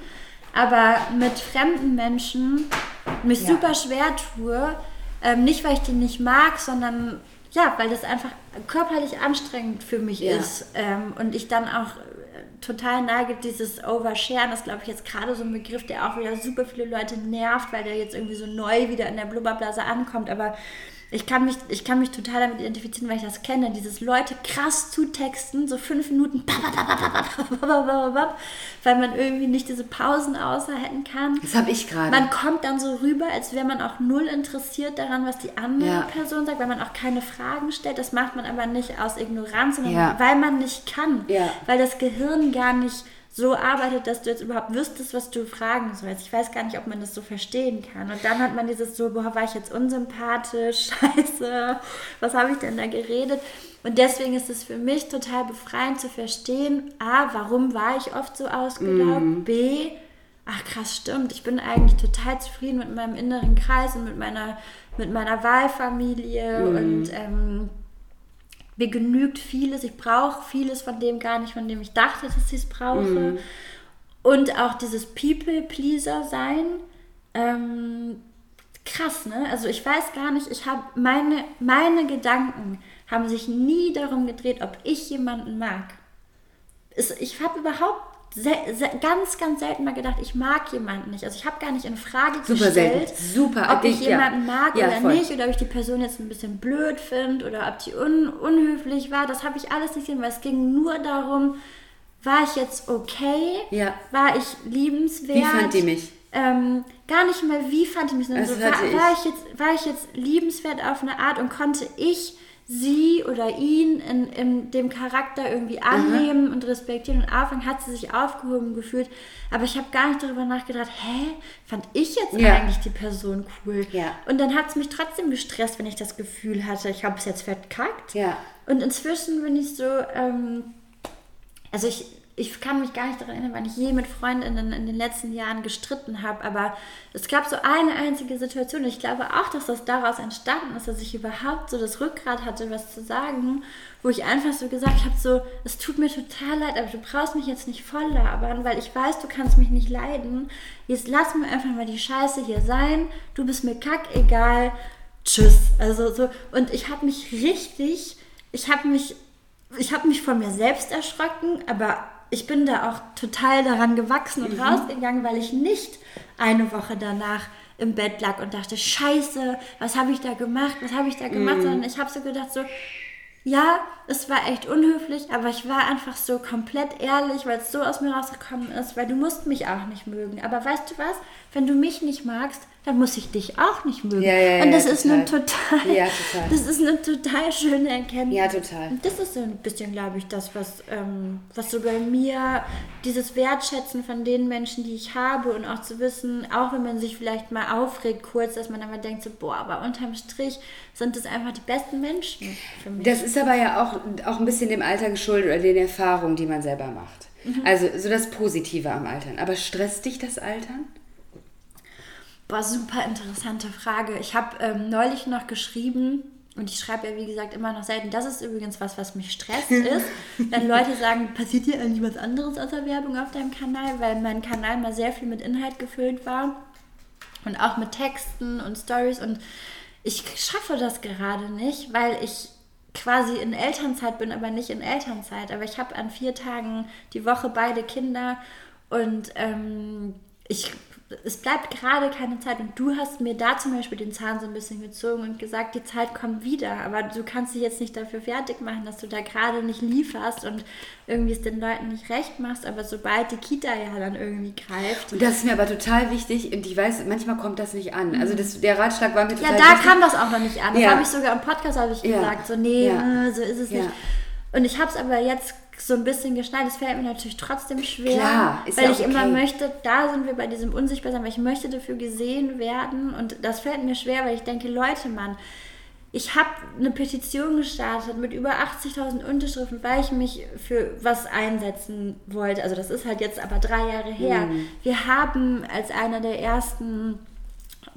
aber mit fremden Menschen mich Ja. super schwer tue. Ähm, nicht, weil ich die nicht mag, sondern ja, weil das einfach körperlich anstrengend für mich Ja. ist. Ähm, und ich dann auch total neige, dieses Oversharen, das glaube ich jetzt gerade so ein Begriff, der auch wieder super viele Leute nervt, weil der jetzt irgendwie so neu wieder in der Blubberblase ankommt. Aber ich kann mich, ich kann mich total damit identifizieren, weil ich das kenne. Dieses Leute krass zutexten, so fünf Minuten, weil man irgendwie nicht diese Pausen aushalten kann. Das habe ich gerade. Man kommt dann so rüber, als wäre man auch null interessiert daran, was die andere Ja. Person sagt, weil man auch keine Fragen stellt. Das macht man aber nicht aus Ignoranz, sondern Ja. weil man nicht kann. Ja. Weil das Gehirn gar nicht so arbeitet, dass du jetzt überhaupt wüsstest, was du fragen sollst. Ich weiß gar nicht, ob man das so verstehen kann. Und dann hat man dieses so, boah, war ich jetzt unsympathisch? Scheiße, was habe ich denn da geredet? Und deswegen ist es für mich total befreiend zu verstehen, a, warum war ich oft so ausgelaugt? B, ach krass, stimmt, ich bin eigentlich total zufrieden mit meinem inneren Kreis und mit meiner, mit meiner Wahlfamilie und ähm, mir genügt vieles, ich brauche vieles von dem gar nicht, von dem ich dachte, dass ich es brauche. Und auch dieses People-Pleaser-Sein, ähm, krass, ne? Also ich weiß gar nicht, ich habe meine, meine Gedanken haben sich nie darum gedreht, ob ich jemanden mag. Es, ich habe überhaupt ganz, ganz selten mal gedacht, ich mag jemanden nicht. Also ich habe gar nicht in Frage Super gestellt, selten. Super. ob ich Ja. jemanden mag Ja, oder voll. nicht, oder ob ich die Person jetzt ein bisschen blöd finde oder ob die un unhöflich war. Das habe ich alles nicht gesehen, weil es ging nur darum, war ich jetzt okay? Ja. War ich liebenswert? Wie fand die mich? Ähm, gar nicht mal, wie fand ich mich, sondern so, war, war, ich jetzt, war ich jetzt liebenswert auf eine Art und konnte ich sie oder ihn in, in dem Charakter irgendwie annehmen und respektieren und auffangen, hat sie sich aufgehoben gefühlt. Aber ich habe gar nicht darüber nachgedacht, hä, fand ich jetzt Ja. eigentlich die Person cool? Ja. Und dann hat es mich trotzdem gestresst, wenn ich das Gefühl hatte, ich habe es jetzt verkackt. Ja. Und inzwischen bin ich so, ähm, also ich, ich kann mich gar nicht daran erinnern, wann ich je mit Freundinnen in den letzten Jahren gestritten habe, aber es gab so eine einzige Situation. und Ich glaube auch, dass das daraus entstanden ist, dass ich überhaupt so das Rückgrat hatte, was zu sagen, wo ich einfach so gesagt habe, so, es tut mir total leid, aber du brauchst mich jetzt nicht voll labern, weil ich weiß, du kannst mich nicht leiden. Jetzt lass mir einfach mal die Scheiße hier sein. Du bist mir kackegal. Tschüss. Also so, und ich habe mich richtig, ich habe mich ich habe mich von mir selbst erschrocken, aber ich bin da auch total daran gewachsen und rausgegangen, weil ich nicht eine Woche danach im Bett lag und dachte, scheiße, was habe ich da gemacht, was habe ich da gemacht, sondern ich habe so gedacht, so, ja, es war echt unhöflich, aber ich war einfach so komplett ehrlich, weil es so aus mir rausgekommen ist, weil du musst mich auch nicht mögen. Aber weißt du was? Wenn du mich nicht magst, dann muss ich dich auch nicht mögen. Ja, ja, und ja, das ist eine total. total, Ja, total. das ist eine total schöne Erkenntnis. Ja, total. Und das ist so ein bisschen, glaube ich, das, was, ähm, was so bei mir, dieses Wertschätzen von den Menschen, die ich habe und auch zu wissen, auch wenn man sich vielleicht mal aufregt kurz, dass man aber denkt so, boah, aber unterm Strich sind das einfach die besten Menschen für mich. Das ist aber ja auch, auch ein bisschen dem Alter geschuldet oder den Erfahrungen, die man selber macht. Mhm. Also so das Positive am Altern. Aber stresst dich das Altern? Boah, super interessante Frage. Ich habe ähm, neulich noch geschrieben, und ich schreibe ja wie gesagt immer noch selten, das ist übrigens was, was mich stresst ist, wenn Leute sagen, passiert hier eigentlich was anderes außer Werbung auf deinem Kanal, weil mein Kanal mal sehr viel mit Inhalt gefüllt war und auch mit Texten und Stories und ich schaffe das gerade nicht, weil ich quasi in Elternzeit bin, aber nicht in Elternzeit. Aber ich habe an vier Tagen die Woche beide Kinder und ähm, ich, es bleibt gerade keine Zeit. Und du hast mir da zum Beispiel den Zahn so ein bisschen gezogen und gesagt, die Zeit kommt wieder. Aber du kannst dich jetzt nicht dafür fertig machen, dass du da gerade nicht lieferst und irgendwie es den Leuten nicht recht machst. Aber sobald die Kita ja dann irgendwie greift, Und das ist mir aber total wichtig und ich weiß, manchmal kommt das nicht an. Also das, der Ratschlag war mir Ja, total da wichtig. kam das auch noch nicht an. Das Ja. habe ich sogar im Podcast ich Ja. gesagt, so nee, Ja. äh, so ist es Ja. nicht. Und ich habe es aber jetzt so ein bisschen geschnallt. Es fällt mir natürlich trotzdem schwer, Klar, weil ja ich auch immer okay. möchte, da sind wir bei diesem Unsichtbarsein, weil ich möchte dafür gesehen werden und das fällt mir schwer, weil ich denke, Leute, Mann, ich habe eine Petition gestartet mit über 80.000 Unterschriften, weil ich mich für was einsetzen wollte. Also das ist halt jetzt aber drei Jahre her. Mhm. Wir haben als einer der ersten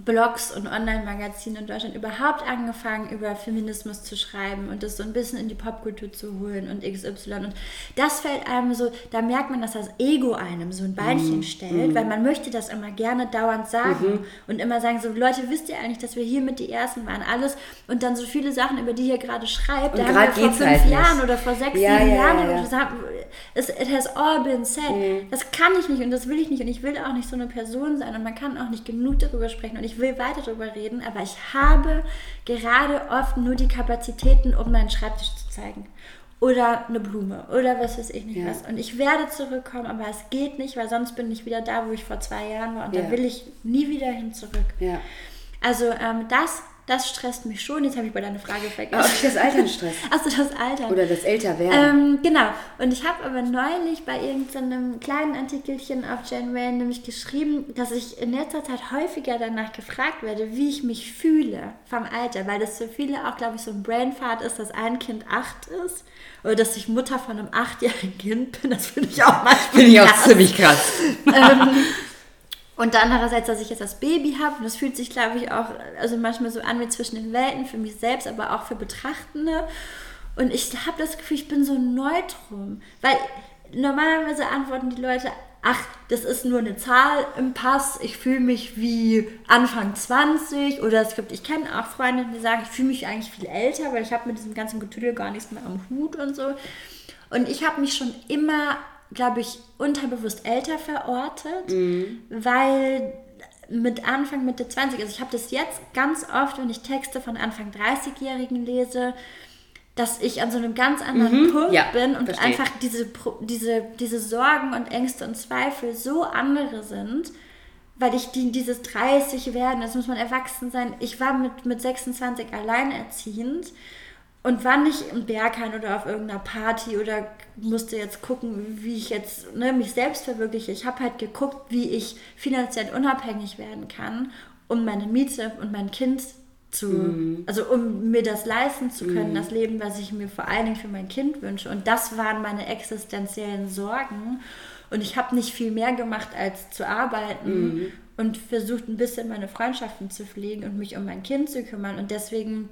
Blogs und Online-Magazine in Deutschland überhaupt angefangen, über Feminismus zu schreiben und das so ein bisschen in die Popkultur zu holen und XY. Und das fällt einem so, da merkt man, dass das Ego einem so ein Beinchen mhm. stellt, weil man möchte das immer gerne dauernd sagen mhm. und immer sagen so, Leute, wisst ihr eigentlich, dass wir hier mit die Ersten waren, alles und dann so viele Sachen, über die ihr gerade schreibt, und da haben wir vor fünf halt Jahren nicht. oder vor sechs, ja, sieben ja, Jahren ja, ja. Es, it has all been said. Mhm. Das kann ich nicht und das will ich nicht und ich will auch nicht so eine Person sein und man kann auch nicht genug darüber sprechen und ich will weiter darüber reden, aber ich habe gerade oft nur die Kapazitäten, um meinen Schreibtisch zu zeigen. Oder eine Blume oder was weiß ich nicht ja. was. Und ich werde zurückkommen, aber es geht nicht, weil sonst bin ich wieder da, wo ich vor zwei Jahren war und ja. da will ich nie wieder hin zurück. Ja. Also ähm, das das stresst mich schon. Jetzt habe ich bei deiner Frage vergessen. Ob ich das Altern stresst. Achso, das Alter. Oder das Älterwerden. Ähm, genau. Und ich habe aber neulich bei irgendeinem kleinen Artikelchen auf Jane Wayne nämlich geschrieben, dass ich in letzter Zeit häufiger danach gefragt werde, wie ich mich fühle vom Alter. Weil das für viele auch, glaube ich, so ein Brainfart ist, dass ein Kind acht ist. Oder dass ich Mutter von einem achtjährigen Kind bin. Das finde ich auch manchmal Finde ich auch ziemlich krass. ähm, und andererseits, dass ich jetzt das Baby habe, und das fühlt sich, glaube ich, auch also manchmal so an wie zwischen den Welten, für mich selbst, aber auch für Betrachtende. Und ich habe das Gefühl, ich bin so neutrum. Weil normalerweise antworten die Leute, ach, das ist nur eine Zahl im Pass, ich fühle mich wie Anfang 20 oder es gibt, ich kenne auch Freunde, die sagen, ich fühle mich eigentlich viel älter, weil ich habe mit diesem ganzen Getüdel gar nichts mehr am Hut und so. Und ich habe mich schon immer glaube ich, unterbewusst älter verortet, mhm. weil mit Anfang, Mitte 20, also ich habe das jetzt ganz oft, wenn ich Texte von Anfang 30-Jährigen lese, dass ich an so einem ganz anderen mhm. Punkt ja, bin und verstehe. einfach diese, diese, diese Sorgen und Ängste und Zweifel so andere sind, weil ich die, dieses 30 werden, jetzt muss man erwachsen sein. Ich war mit, mit 26 alleinerziehend und war nicht im Berghain oder auf irgendeiner Party oder musste jetzt gucken, wie ich jetzt ne, mich selbst verwirkliche. Ich habe halt geguckt, wie ich finanziell unabhängig werden kann, um meine Miete und mein Kind zu, mhm. also um mir das leisten zu können, mhm. das Leben, was ich mir vor allen Dingen für mein Kind wünsche. Und das waren meine existenziellen Sorgen. Und ich habe nicht viel mehr gemacht, als zu arbeiten mhm. und versucht ein bisschen meine Freundschaften zu pflegen und mich um mein Kind zu kümmern. Und deswegen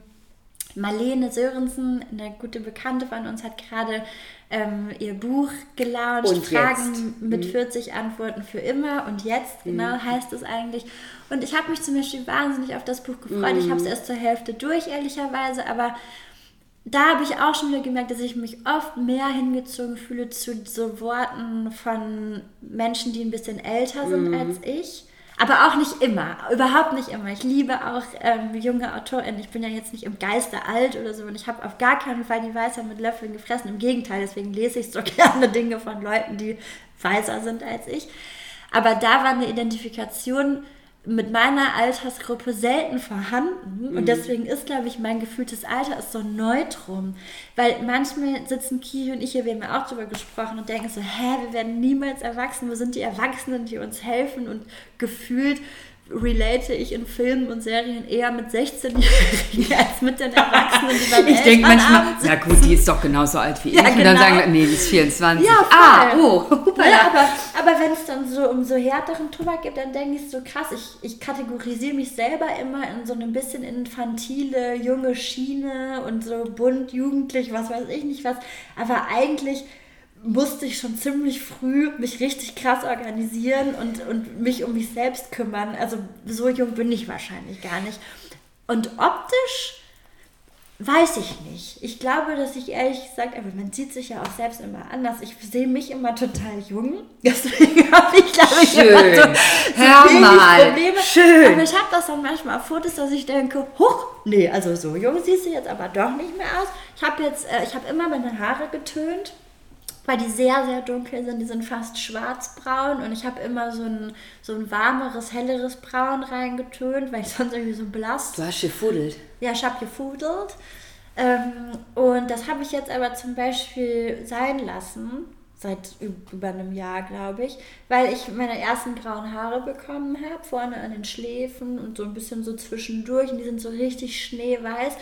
Marlene Sörensen, eine gute Bekannte von uns, hat gerade ähm, ihr Buch gelauncht, und Fragen jetzt. mit mhm. 40 Antworten für immer und jetzt, mhm. genau heißt es eigentlich. Und ich habe mich zum Beispiel wahnsinnig auf das Buch gefreut. Mhm. Ich habe es erst zur Hälfte durch, ehrlicherweise, aber da habe ich auch schon wieder gemerkt, dass ich mich oft mehr hingezogen fühle zu so Worten von Menschen, die ein bisschen älter sind mhm. als ich aber auch nicht immer, überhaupt nicht immer. Ich liebe auch ähm, junge AutorInnen. Ich bin ja jetzt nicht im Geiste alt oder so und ich habe auf gar keinen Fall die Weisheit mit Löffeln gefressen. Im Gegenteil, deswegen lese ich so gerne Dinge von Leuten, die weiser sind als ich. Aber da war eine Identifikation mit meiner Altersgruppe selten vorhanden. Mhm. Und deswegen ist, glaube ich, mein gefühltes Alter ist so neutrum. Weil manchmal sitzen Kiri und ich hier, wir haben ja auch darüber gesprochen und denken so, hä, wir werden niemals erwachsen. Wo sind die Erwachsenen, die uns helfen? Und gefühlt relate ich in Filmen und Serien eher mit 16-Jährigen als mit den Erwachsenen, die beim Ich denke manchmal, na gut, die ist doch genauso alt wie ich. Ja, genau. Und dann genau. sagen, nee, die ist 24. Ja. Ah, oh. Ja, aber, aber wenn es dann so um so härteren Tobak geht, dann denke ich so krass, ich, ich kategorisiere mich selber immer in so ein bisschen infantile, junge Schiene und so bunt, jugendlich, was weiß ich nicht was. Aber eigentlich musste ich schon ziemlich früh mich richtig krass organisieren und, und mich um mich selbst kümmern. Also so jung bin ich wahrscheinlich gar nicht. Und optisch weiß ich nicht. Ich glaube, dass ich ehrlich gesagt, aber man sieht sich ja auch selbst immer anders. Ich sehe mich immer total jung. Deswegen habe ich, glaube ich, Schön. immer so, so Hör mal. Probleme. Schön. Aber ich habe das dann manchmal auf Fotos, dass ich denke, huch, nee, also so jung siehst du jetzt aber doch nicht mehr aus. Ich habe jetzt, äh, ich habe immer meine Haare getönt weil die sehr, sehr dunkel sind. Die sind fast schwarzbraun und ich habe immer so ein, so ein warmeres, helleres Braun reingetönt, weil ich sonst irgendwie so blass. Du hast gefudelt. Ja, ich habe gefudelt. Ähm, und das habe ich jetzt aber zum Beispiel sein lassen, seit über einem Jahr, glaube ich, weil ich meine ersten grauen Haare bekommen habe, vorne an den Schläfen und so ein bisschen so zwischendurch und die sind so richtig schneeweiß.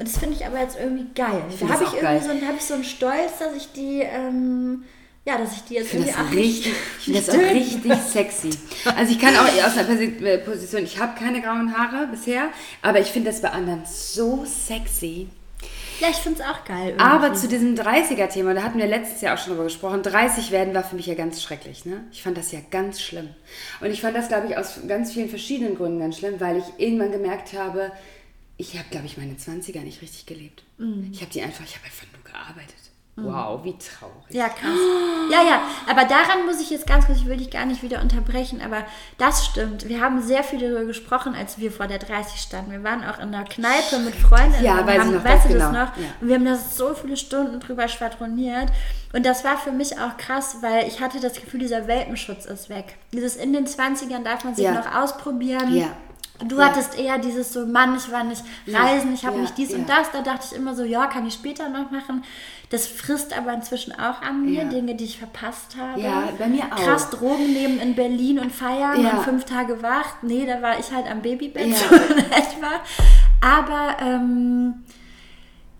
Und das finde ich aber jetzt irgendwie geil. Da habe ich irgendwie geil. so, hab ich so einen Stolz, dass ich die, ähm, ja, dass ich die jetzt irgendwie das, richtig, ich finde das auch richtig sexy. Also ich kann auch aus einer äh, Position, ich habe keine grauen Haare bisher, aber ich finde das bei anderen so sexy. Ja, ich finde es auch geil. Irgendwie. Aber zu diesem 30er-Thema, da hatten wir letztes Jahr auch schon drüber gesprochen, 30 werden war für mich ja ganz schrecklich. Ne? Ich fand das ja ganz schlimm. Und ich fand das, glaube ich, aus ganz vielen verschiedenen Gründen ganz schlimm, weil ich irgendwann gemerkt habe, ich habe, glaube ich, meine 20er nicht richtig gelebt. Ich habe die einfach, ich habe einfach nur gearbeitet. Wow, wie traurig. Ja, krass. Ja, ja, aber daran muss ich jetzt ganz kurz, ich will dich gar nicht wieder unterbrechen, aber das stimmt. Wir haben sehr viel darüber gesprochen, als wir vor der 30 standen. Wir waren auch in einer Kneipe mit Freundinnen. Ja, weiß ich haben, noch weißt du das genau. noch? Ja. Und wir haben das so viele Stunden drüber schwadroniert. Und das war für mich auch krass, weil ich hatte das Gefühl, dieser Welpenschutz ist weg. Dieses in den 20ern darf man sich Ja. noch ausprobieren. Ja. Du Ja. hattest eher dieses so, Mann, ich war nicht reisen, ich habe Ja, nicht dies und ja. das. Da dachte ich immer so, ja, kann ich später noch machen. Das frisst aber inzwischen auch an mir. Dinge, die ich verpasst habe. Ja, bei mir auch. Krass Drogen nehmen in Berlin und feiern und fünf Tage wach. Nee, da war ich halt am Babybett Ja. so in etwa. Aber ähm,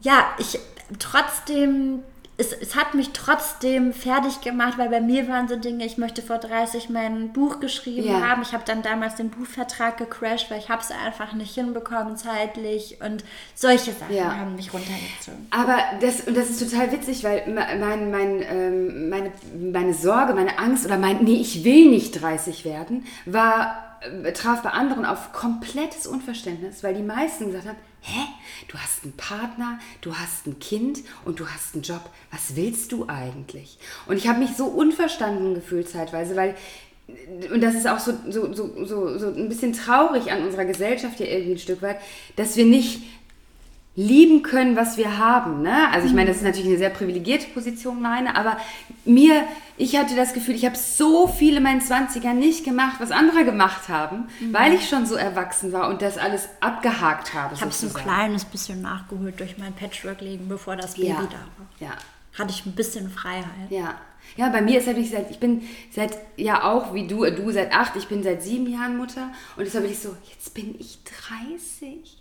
ja, ich trotzdem, es, es hat mich trotzdem fertig gemacht, weil bei mir waren so Dinge, ich möchte vor 30 mein Buch geschrieben Ja. haben. Ich habe dann damals den Buchvertrag gecrashed, weil ich habe es einfach nicht hinbekommen zeitlich und solche Sachen Ja. haben mich runtergezogen. Aber das, und das ist total witzig, weil me- mein, mein, ähm, meine, meine Sorge, meine Angst oder mein, nee, ich will nicht 30 werden, war, traf bei anderen auf komplettes Unverständnis, weil die meisten gesagt haben, hä, du hast einen Partner, du hast ein Kind und du hast einen Job. Was willst du eigentlich? Und ich habe mich so unverstanden gefühlt zeitweise, weil und das ist auch so, so, so, so, so ein bisschen traurig an unserer Gesellschaft hier irgendwie ein Stück weit, dass wir nicht lieben können, was wir haben. Ne? Also ich meine, das ist natürlich eine sehr privilegierte Position meine, aber mir, ich hatte das Gefühl, ich habe so viel in meinen 20ern nicht gemacht, was andere gemacht haben, weil ich schon so erwachsen war und das alles abgehakt habe. Ich habe es ein kleines bisschen nachgeholt durch mein Patchwork-Leben, bevor das Baby ja. da war. Ja. Hatte ich ein bisschen Freiheit. Ja. Ja, bei mir ist halt wirklich seit, ich bin seit, ja auch wie du, du seit acht, ich bin seit sieben Jahren Mutter und deshalb bin ich so, jetzt bin ich 30.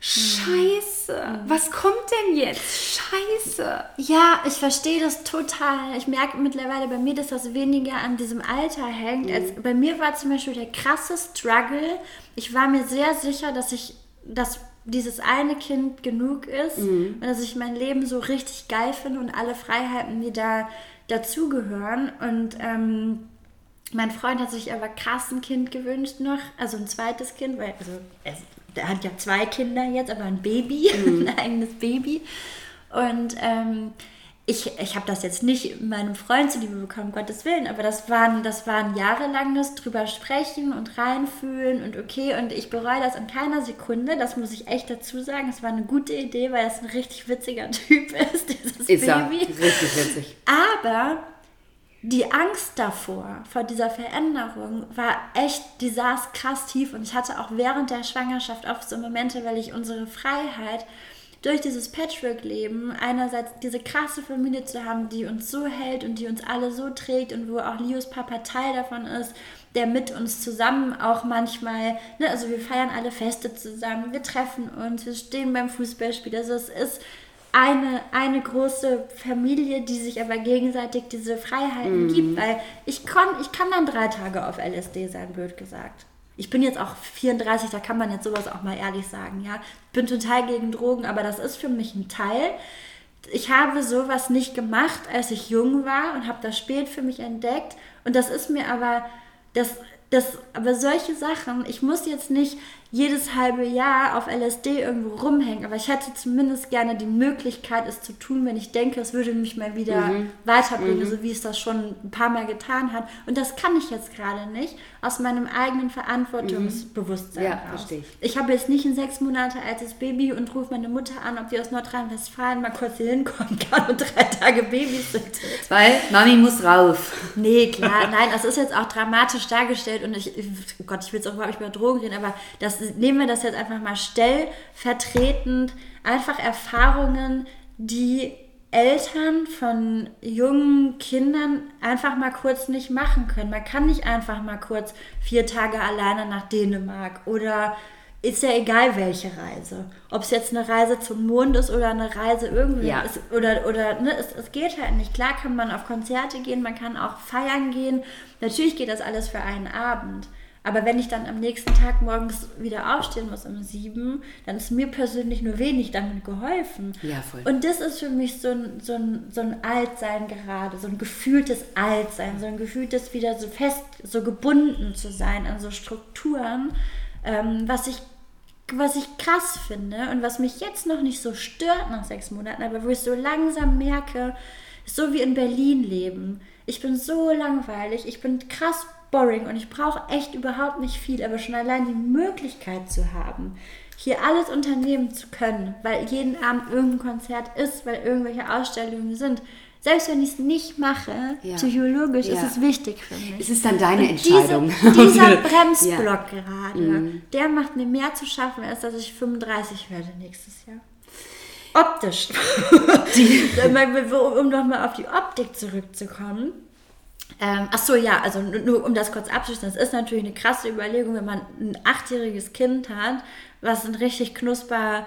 Scheiße, was kommt denn jetzt? Scheiße. Ja, ich verstehe das total. Ich merke mittlerweile bei mir, dass das weniger an diesem Alter hängt. Als bei mir war zum Beispiel der krasse Struggle. Ich war mir sehr sicher, dass ich, dass dieses eine Kind genug ist und dass ich mein Leben so richtig geil finde und alle Freiheiten, die da dazugehören. Und ähm, mein Freund hat sich aber krass ein Kind gewünscht noch, also ein zweites Kind, weil also er, er hat ja zwei Kinder jetzt, aber ein Baby, ein eigenes Baby. Und ähm, ich, ich habe das jetzt nicht meinem Freund zuliebe bekommen, Gottes Willen, aber das waren, das waren jahrelanges drüber sprechen und reinfühlen und okay. Und ich bereue das in keiner Sekunde, das muss ich echt dazu sagen. Es war eine gute Idee, weil das ein richtig witziger Typ ist, dieses Ist er. Baby. Richtig witzig. Aber die Angst davor, vor dieser Veränderung, war echt, die saß krass tief. Und ich hatte auch während der Schwangerschaft oft so Momente, weil ich unsere Freiheit durch dieses Patchwork-Leben, einerseits diese krasse Familie zu haben, die uns so hält und die uns alle so trägt und wo auch Lios Papa Teil davon ist, der mit uns zusammen auch manchmal, ne, also wir feiern alle Feste zusammen, wir treffen uns, wir stehen beim Fußballspiel, also es ist eine, eine große Familie, die sich aber gegenseitig diese Freiheiten gibt, weil ich kann, ich kann dann drei Tage auf LSD sein, blöd gesagt. Ich bin jetzt auch 34, da kann man jetzt sowas auch mal ehrlich sagen, ja. Bin total gegen Drogen, aber das ist für mich ein Teil. Ich habe sowas nicht gemacht, als ich jung war und habe das spät für mich entdeckt. Und das ist mir aber, das, das, aber solche Sachen, ich muss jetzt nicht jedes halbe Jahr auf LSD irgendwo rumhängen, aber ich hätte zumindest gerne die Möglichkeit, es zu tun, wenn ich denke, es würde mich mal wieder weiterbringen, so wie es das schon ein paar Mal getan hat. Und das kann ich jetzt gerade nicht, aus meinem eigenen Verantwortungsbewusstsein Ja, raus. verstehe ich. Ich habe jetzt nicht ein sechs Monate altes Baby und rufe meine Mutter an, ob die aus Nordrhein-Westfalen mal kurz hier hinkommen kann und drei Tage babysittet. Weil Mami muss rauf. Nee, klar, nein, das ist jetzt auch dramatisch dargestellt und ich, oh Gott, ich will jetzt auch überhaupt nicht über Drogen reden, aber das, nehmen wir das jetzt einfach mal stellvertretend, einfach Erfahrungen, die Eltern von jungen Kindern einfach mal kurz nicht machen können. Man kann nicht einfach mal kurz vier Tage alleine nach Dänemark oder ist ja egal welche Reise. Ob es jetzt eine Reise zum Mond ist oder eine Reise irgendwie Ja. ist, oder, oder ne, es, es geht halt nicht. Klar kann man auf Konzerte gehen, man kann auch feiern gehen. Natürlich geht das alles für einen Abend. Aber wenn ich dann am nächsten Tag morgens wieder aufstehen muss um sieben, dann ist mir persönlich nur wenig damit geholfen. Ja, voll. Und das ist für mich so ein, so ein, so ein Altsein gerade, so ein gefühltes Altsein, so ein gefühltes wieder so fest, so gebunden zu sein an so Strukturen, ähm, was ich was ich krass finde und was mich jetzt noch nicht so stört nach sechs Monaten, aber wo ich so langsam merke, ist so wie in Berlin leben. Ich bin so langweilig, ich bin krass boring und ich brauche echt überhaupt nicht viel, aber schon allein die Möglichkeit zu haben, hier alles unternehmen zu können, weil jeden Abend irgendein Konzert ist, weil irgendwelche Ausstellungen sind. Selbst wenn ich es nicht mache, Ja. psychologisch ist Ja. es wichtig für mich. Es ist dann deine Und Entscheidung. Diese, dieser Ja. Bremsblock gerade, der macht mir mehr zu schaffen, als dass ich 35 werde nächstes Jahr. Optisch. um nochmal auf die Optik zurückzukommen. Ähm, ach so, ja, also nur, nur um das kurz abzuschließen, das ist natürlich eine krasse Überlegung, wenn man ein achtjähriges Kind hat, was ein richtig knusper,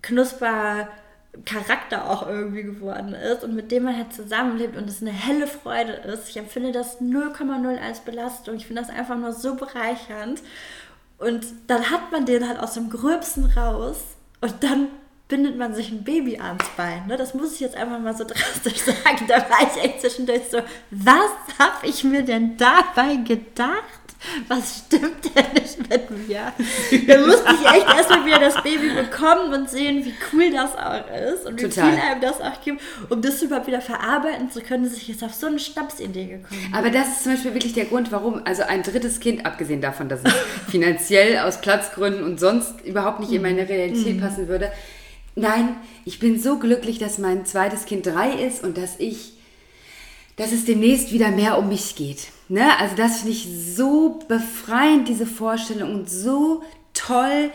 knusper Charakter auch irgendwie geworden ist und mit dem man halt zusammenlebt und es eine helle Freude ist. Ich empfinde das 0,0 als Belastung. Ich finde das einfach nur so bereichernd. Und dann hat man den halt aus dem Gröbsten raus und dann bindet man sich ein Baby ans Bein. Ne? Das muss ich jetzt einfach mal so drastisch sagen. Da war ich echt zwischendurch so, was habe ich mir denn dabei gedacht? Was stimmt denn nicht mit mir? Da musste ich echt erstmal wieder das Baby bekommen und sehen, wie cool das auch ist und wie Total. viel einem das auch gibt, um das überhaupt wieder verarbeiten zu können, dass ich jetzt auf so eine Schnapsidee gekommen bin. Aber das ist zum Beispiel wirklich der Grund, warum, also ein drittes Kind, abgesehen davon, dass es finanziell aus Platzgründen und sonst überhaupt nicht in meine Realität passen würde. Nein, ich bin so glücklich, dass mein zweites Kind drei ist und dass ich, dass es demnächst wieder mehr um mich geht. Ne? Also das finde ich so befreiend, diese Vorstellung und so toll,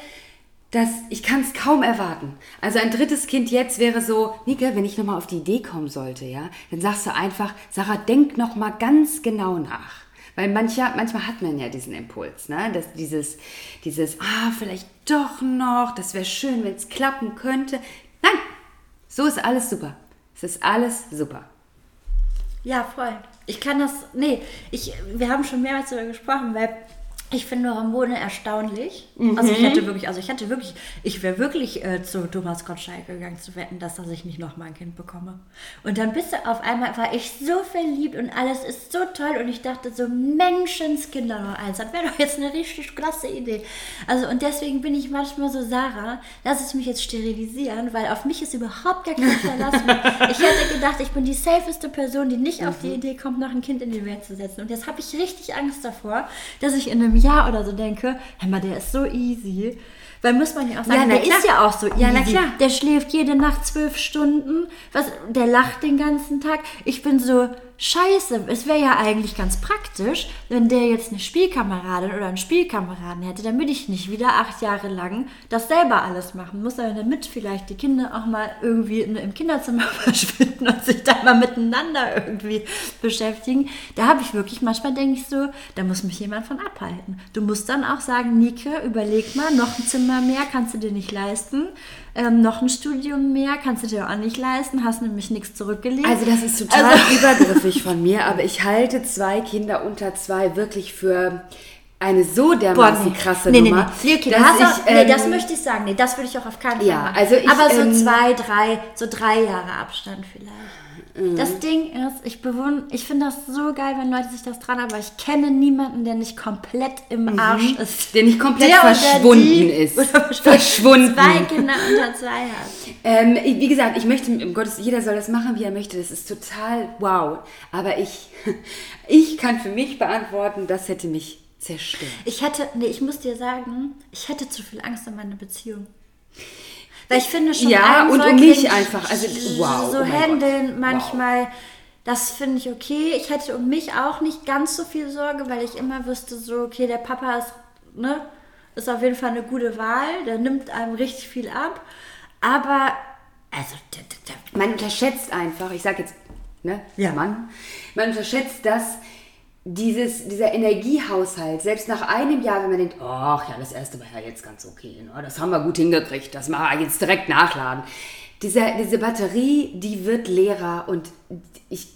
dass ich kann es kaum erwarten. Also ein drittes Kind jetzt wäre so, Nika, wenn ich nochmal auf die Idee kommen sollte, ja, dann sagst du einfach, Sarah, denk noch mal ganz genau nach. Weil mancher, manchmal hat man ja diesen Impuls, ne? Dass dieses, dieses, ah, vielleicht doch noch, das wäre schön, wenn es klappen könnte. Nein, so ist alles super. Es ist alles super. Ja, voll. Ich kann das, nee, ich, wir haben schon mehrmals darüber gesprochen, weil ich finde Hormone erstaunlich. Also ich hätte wirklich, also ich hätte wirklich, ich wäre wirklich äh, zu Thomas Gottschalk gegangen zu wetten, dass, dass ich nicht nochmal ein Kind bekomme. Und dann bist du auf einmal, war ich so verliebt und alles ist so toll und ich dachte so, Menschenskinder noch eins, das wäre doch jetzt eine richtig klasse Idee. Also und deswegen bin ich manchmal so, Sarah, lass es mich jetzt sterilisieren, weil auf mich ist überhaupt gar kein Verlass. Ich hätte gedacht, ich bin die safeste Person, die nicht auf die Idee kommt, noch ein Kind in die Welt zu setzen. Und jetzt habe ich richtig Angst davor, dass ich in einem Jahr oder so denke, hör mal, der ist so easy. Weil muss man ja auch sagen, Ja, der klar. ist ja auch so easy. Ja, na klar. Der schläft jede Nacht zwölf Stunden. Was, der lacht den ganzen Tag. Ich bin so, scheiße. Es wäre ja eigentlich ganz praktisch, wenn der jetzt eine Spielkameradin oder einen Spielkameraden hätte, damit ich nicht wieder acht Jahre lang das selber alles machen muss, sondern damit vielleicht die Kinder auch mal irgendwie im Kinderzimmer verschwinden und sich da mal miteinander irgendwie beschäftigen. Da habe ich wirklich, manchmal denke ich so, da muss mich jemand von abhalten. Du musst dann auch sagen, Nike, überleg mal, noch ein Zimmer mehr kannst du dir nicht leisten. Ähm, noch ein Studium mehr kannst du dir auch nicht leisten, hast nämlich nichts zurückgelegt. Also das ist total Also- übergriffig von mir, aber ich halte zwei Kinder unter zwei wirklich für eine so dermaßen krasse nee, Nummer. Nee, nee. okay, dass du auch, ich, nee, ähm, das möchte ich sagen. Nee, das würde ich auch auf keinen Fall Ja, machen. also ich, Aber so ähm, zwei, drei, so drei Jahre Abstand vielleicht. Mhm. Das Ding ist, ich bewundere, ich finde das so geil, wenn Leute sich das dran, aber ich kenne niemanden, der nicht komplett im Arsch ist. Mhm. Der nicht komplett Der verschwunden die ist. Verschwunden. Zwei Kinder unter zwei hat. Ähm, wie gesagt, ich möchte, um Gottes, jeder soll das machen, wie er möchte. Das ist total wow. Aber ich, ich kann für mich beantworten, das hätte mich zerstört. Ich hätte, nee, ich muss dir sagen, ich hätte zu viel Angst um meine Beziehung. Weil ich finde schon Ja, und um mich einfach. Also, wow, So oh handeln manchmal, das finde ich okay. Ich hätte um mich auch nicht ganz so viel Sorge, weil ich immer wüsste, so, okay, der Papa ist, ne, ist auf jeden Fall eine gute Wahl. Der nimmt einem richtig viel ab. Aber, also, der, der, der, Man unterschätzt einfach, ich sage jetzt, ne, Ja. Mann, man unterschätzt das, dieses, dieser Energiehaushalt, selbst nach einem Jahr, wenn man denkt, ach ja, das erste war ja jetzt ganz okay, ne? das haben wir gut hingekriegt, das machen wir jetzt direkt nachladen. Diese, diese Batterie, die wird leerer und ich,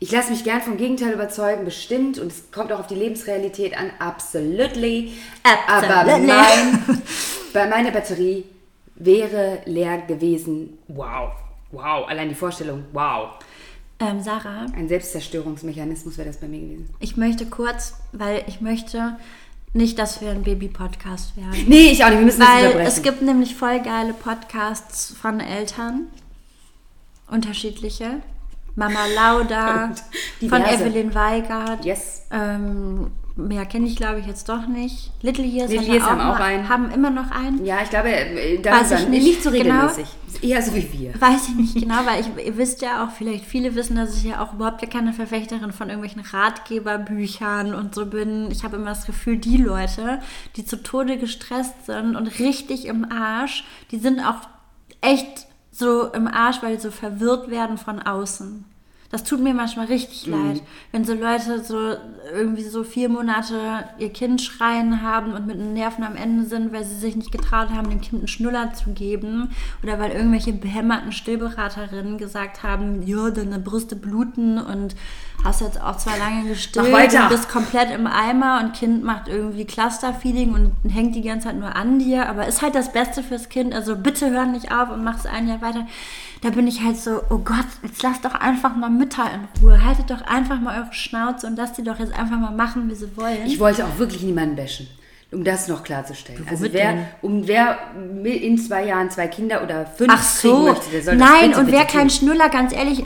ich lasse mich gern vom Gegenteil überzeugen, bestimmt, und es kommt auch auf die Lebensrealität an, absolutely. Aber Absolutely. mein, bei meiner Batterie wäre leer gewesen. Wow, wow, allein die Vorstellung, wow. Ähm, Sarah, Ein Selbstzerstörungsmechanismus wäre das bei mir gewesen. ich möchte kurz, weil ich möchte nicht, dass wir ein Baby-Podcast werden. Nee, ich auch nicht. Wir müssen das Weil unterbrechen. es gibt nämlich voll geile Podcasts von Eltern. Unterschiedliche. Mama Lauda, von. Evelyn Weigert. Yes. Ähm, mehr kenne ich, glaube ich, jetzt doch nicht. Little Years, Little Years auch haben auch einen. haben immer noch einen. Ja, ich glaube, äh, da Weiß ich nicht nicht so genau. regelmäßig. Eher so wie wir. Weiß ich nicht genau, weil ich, ihr wisst ja auch, vielleicht viele wissen, dass ich ja auch überhaupt keine Verfechterin von irgendwelchen Ratgeberbüchern und so bin. Ich habe immer das Gefühl, die Leute, die zu Tode gestresst sind und richtig im Arsch, die sind auch echt so im Arsch, weil die so verwirrt werden von außen. Das tut mir manchmal richtig leid, wenn so Leute so irgendwie so vier Monate ihr Kind schreien haben und mit den Nerven am Ende sind, weil sie sich nicht getraut haben, dem Kind einen Schnuller zu geben oder weil irgendwelche behämmerten Stillberaterinnen gesagt haben, ja, deine Brüste bluten und hast jetzt auch zwar lange gestillt und bist komplett im Eimer und Kind macht irgendwie Clusterfeeding und hängt die ganze Zeit nur an dir, aber ist halt das Beste fürs Kind, also bitte hör nicht auf und mach es ein Jahr weiter. Da bin ich halt so, oh Gott, jetzt lasst doch einfach mal Mütter in Ruhe. Haltet doch einfach mal eure Schnauze und lasst die doch jetzt einfach mal machen, wie sie wollen. Ich wollte auch wirklich niemanden bashen. Um das noch klarzustellen. Also Womit wer, denn? um wer in zwei Jahren zwei Kinder oder fünf Ach so, möchte, der soll das nein, bitte, und wer kein. Schnuller, ganz ehrlich,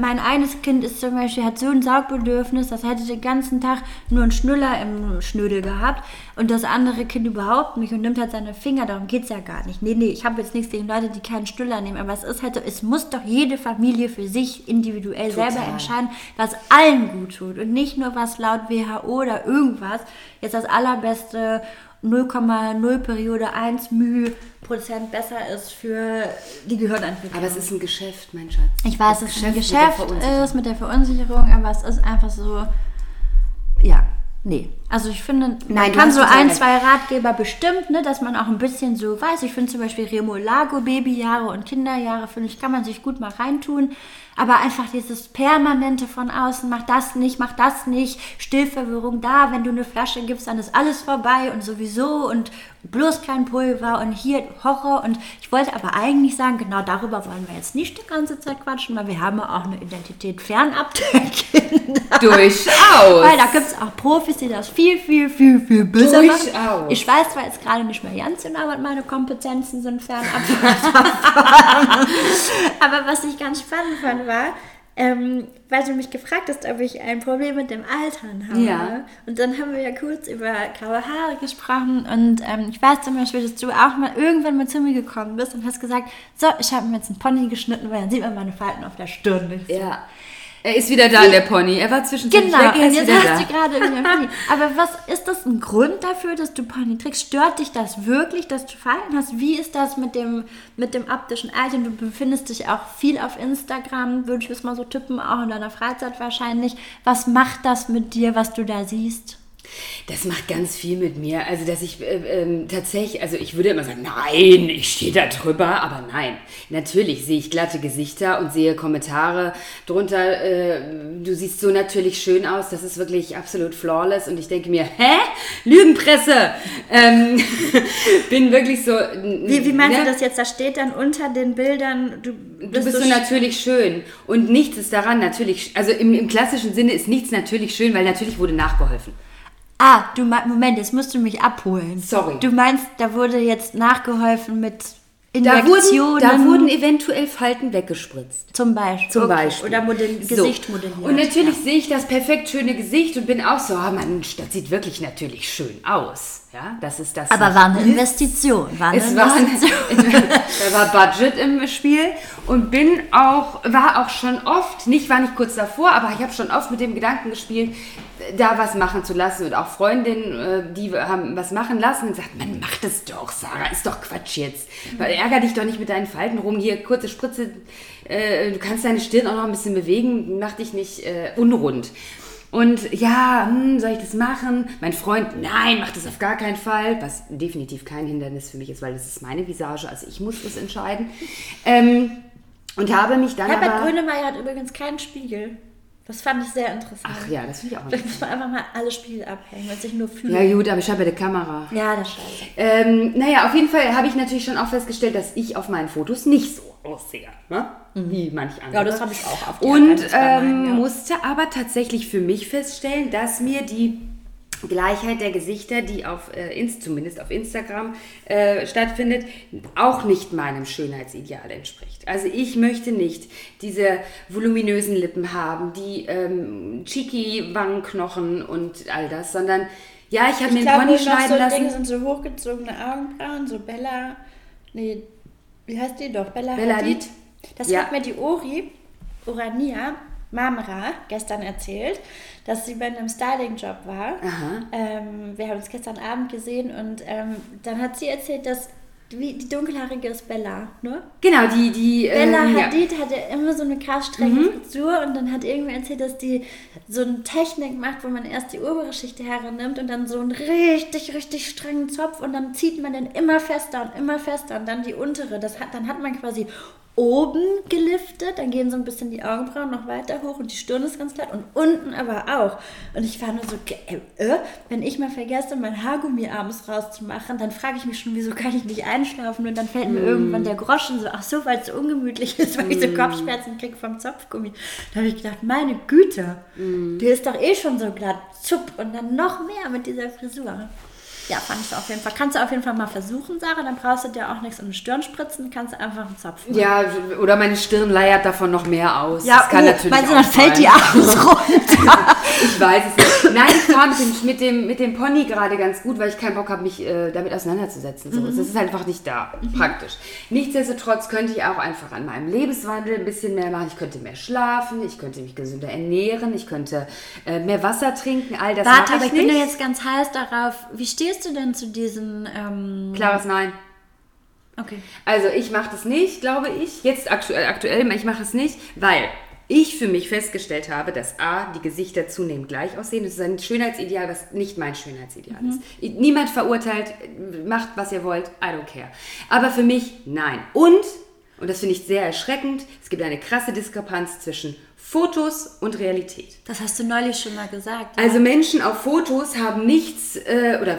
mein eines Kind ist zum Beispiel, hat so ein Saugbedürfnis, das hätte den ganzen Tag nur einen Schnuller im Schnödel gehabt und das andere Kind überhaupt nicht und nimmt halt seine Finger, darum geht es ja gar nicht. Nee, nee, ich habe jetzt nichts gegen Leute, die keinen Schnuller nehmen, aber es ist halt so, es muss doch jede Familie für sich individuell selber Total. entscheiden, was allen gut tut und nicht nur was laut WHO oder irgendwas jetzt das allerbeste 0,0 Periode 1 μ Prozent besser ist für die Gehirnentwicklung. Aber es ist ein Geschäft, mein Schatz. Ich weiß, Das es ist ein mit Geschäft Verunsicherung. ist mit der Verunsicherung, aber es ist einfach so, ja, nee. Also ich finde, man Nein, du kann so ein, zwei Ratgeber bestimmt, ne, dass man auch ein bisschen so weiß. Ich finde zum Beispiel Remolago, Babyjahre und Kinderjahre, finde ich, kann man sich gut mal reintun. Aber einfach dieses Permanente von außen, mach das nicht, mach das nicht, Stillverwirrung da, wenn du eine Flasche gibst, dann ist alles vorbei und sowieso und bloß kein Pulver und hier Horror. Und ich wollte aber eigentlich sagen, genau darüber wollen wir jetzt nicht die ganze Zeit quatschen, weil wir haben ja auch eine Identität fernab der Kinder. Durchaus. Weil da gibt es auch Profis, die das viel, viel, viel, viel besser Durchaus. machen. Ich weiß zwar jetzt gerade nicht mehr ganz genau, was meine Kompetenzen sind fernab. Aber was ich ganz spannend fand, war, ähm, weil du mich gefragt hast, ob ich ein Problem mit dem Altern habe. Ja. Und dann haben wir ja kurz über graue Haare gesprochen und ähm, ich weiß zum Beispiel, dass du auch mal irgendwann mal zu mir gekommen bist und hast gesagt, so, ich habe mir jetzt einen Pony geschnitten, weil dann sieht man meine Falten auf der Stirn. Ich so, Ja. Er ist wieder da, der Pony. Er war zwischendurch Genau, weg, er ist jetzt wieder hast du gerade ein Pony. Aber was ist das ein Grund dafür, dass du Pony trägst? Stört dich das wirklich, dass du Falten hast? Wie ist das mit dem, mit dem optischen Alter? Du befindest dich auch viel auf Instagram, würde ich jetzt mal so tippen, auch in deiner Freizeit wahrscheinlich. Was macht das mit dir, was du da siehst? Das macht ganz viel mit mir. Also, dass ich äh, ähm, tatsächlich, also ich würde immer sagen, nein, ich stehe da drüber, aber nein. Natürlich sehe ich glatte Gesichter und sehe Kommentare drunter. Äh, du siehst so natürlich schön aus, das ist wirklich absolut flawless. Und ich denke mir, hä? Lügenpresse! Ähm, bin wirklich so. Wie, wie meinst ne? du das jetzt? Da steht dann unter den Bildern, du Du bist so sch- natürlich schön. Und nichts ist daran natürlich, also im, im klassischen Sinne ist nichts natürlich schön, weil natürlich wurde nachgeholfen. Ah, du meinst, Moment, jetzt musst du mich abholen. Sorry. Du meinst, da wurde jetzt nachgeholfen mit Da Injektionen. wurden, da wurden eventuell Falten weggespritzt. Zum Beispiel. Zum. Beispiel. Oder Modell, So. Gesicht modelliert. Und natürlich sehe ich das perfekt schöne Gesicht und bin auch so, ah Mann, das sieht wirklich natürlich schön aus. Ja, das ist das. Aber nicht war eine. Investition. War eine Es war, Investition. da war Budget im Spiel und bin auch, war auch schon oft, nicht war nicht kurz davor, aber ich habe schon oft mit dem Gedanken gespielt, da was machen zu lassen und auch Freundinnen, äh, die haben was machen lassen und gesagt, man macht es doch, Sarah, ist doch Quatsch jetzt. Weil ärger dich doch nicht mit deinen Falten rum, hier kurze Spritze, äh, du kannst deine Stirn auch noch ein bisschen bewegen, mach dich nicht äh, unrund. Und ja, hm, soll ich das machen? Mein Freund, nein, mach das auf gar keinen Fall. Was definitiv kein Hindernis für mich ist, weil das ist meine Visage, also ich muss das entscheiden. Ähm, und habe mich dann Herbert aber... Grönemeyer hat übrigens keinen Spiegel. Das fand ich sehr interessant. Ach ja, das finde ich auch Vielleicht muss man einfach mal alle Spiegel abhängen und sich nur fühlen. Ja gut, aber ich habe ja die Kamera. Ja, das scheiße. Ähm, naja, auf jeden Fall habe ich natürlich schon auch festgestellt, dass ich auf meinen Fotos nicht so aussehe, ne? wie manch andere. Ja, das habe ich auch auf die Und ähm, mein, ja. musste aber tatsächlich für mich feststellen, dass mir die Gleichheit der Gesichter, die auf, äh, ins, zumindest auf Instagram äh, stattfindet, auch nicht meinem Schönheitsideal entspricht. Also ich möchte nicht diese voluminösen Lippen haben, die ähm, cheeky Wangenknochen und all das, sondern ja, ich habe mir Ich einen Pony schneiden so lassen. Dinge sind so hochgezogene Augenbrauen, so Bella. Nee, wie heißt die doch? Bella, Bella Hadid. Das Ja. hat mir die Ori, Urania, Mamra, gestern erzählt, dass sie bei einem Styling-Job war. Ähm, wir haben uns gestern Abend gesehen und ähm, dann hat sie erzählt, dass wie die dunkelhaarige ist Bella, ne? Genau, die, die Bella ähm, ja. Hadid hatte immer so eine krass strenge Frisur und dann hat irgendwer erzählt, dass die so eine Technik macht, wo man erst die obere Schicht der Haare nimmt und dann so einen richtig, richtig strengen Zopf und dann zieht man den immer fester und immer fester und dann die untere. Das hat, dann hat man quasi oben geliftet, dann gehen so ein bisschen die Augenbrauen noch weiter hoch und die Stirn ist ganz glatt und unten aber auch. Und ich war nur so, äh, äh, wenn ich mal vergesse, mein Haargummi abends rauszumachen, dann frage ich mich schon, wieso kann ich nicht einschlafen? Und dann fällt mir irgendwann der Groschen so, ach so, weil es so ungemütlich ist, weil ich so Kopfschmerzen kriege vom Zopfgummi. Da habe ich gedacht, meine Güte, die ist doch eh schon so glatt, zupp und dann noch mehr mit dieser Frisur. Ja, fand ich auf jeden Fall. Kannst du auf jeden Fall mal versuchen, Sarah. Dann brauchst du dir auch nichts in die Stirn spritzen, kannst du einfach einen Zopf machen. Ja, oder meine Stirn leiert davon noch mehr aus. Ja, das kann oh, natürlich du, auch dann fällt die abends runter? Ich weiß es nicht. Nein, ich fahre mit dem, mit, dem, mit dem Pony gerade ganz gut, weil ich keinen Bock habe, mich äh, damit auseinanderzusetzen. So. Das ist einfach nicht da, praktisch. Nichtsdestotrotz könnte ich auch einfach an meinem Lebenswandel ein bisschen mehr machen. Ich könnte mehr schlafen, ich könnte mich gesünder ernähren, ich könnte äh, mehr Wasser trinken, all das Warte, aber ich ich bin ja jetzt ganz heiß darauf. Wie stehst du denn zu diesen... Ähm, Klares Nein. okay. Also ich mache das nicht, glaube ich. Jetzt aktuell, aktuell ich mache es nicht, weil ich für mich festgestellt habe, dass A, die Gesichter zunehmend gleich aussehen. Das ist ein Schönheitsideal, was nicht mein Schönheitsideal ist. Niemand verurteilt, macht, was ihr wollt, I don't care. Aber für mich, nein. Und, und das finde ich sehr erschreckend, es gibt eine krasse Diskrepanz zwischen Fotos und Realität. Das hast du neulich schon mal gesagt. ja? Also Menschen auf Fotos haben nichts, äh, oder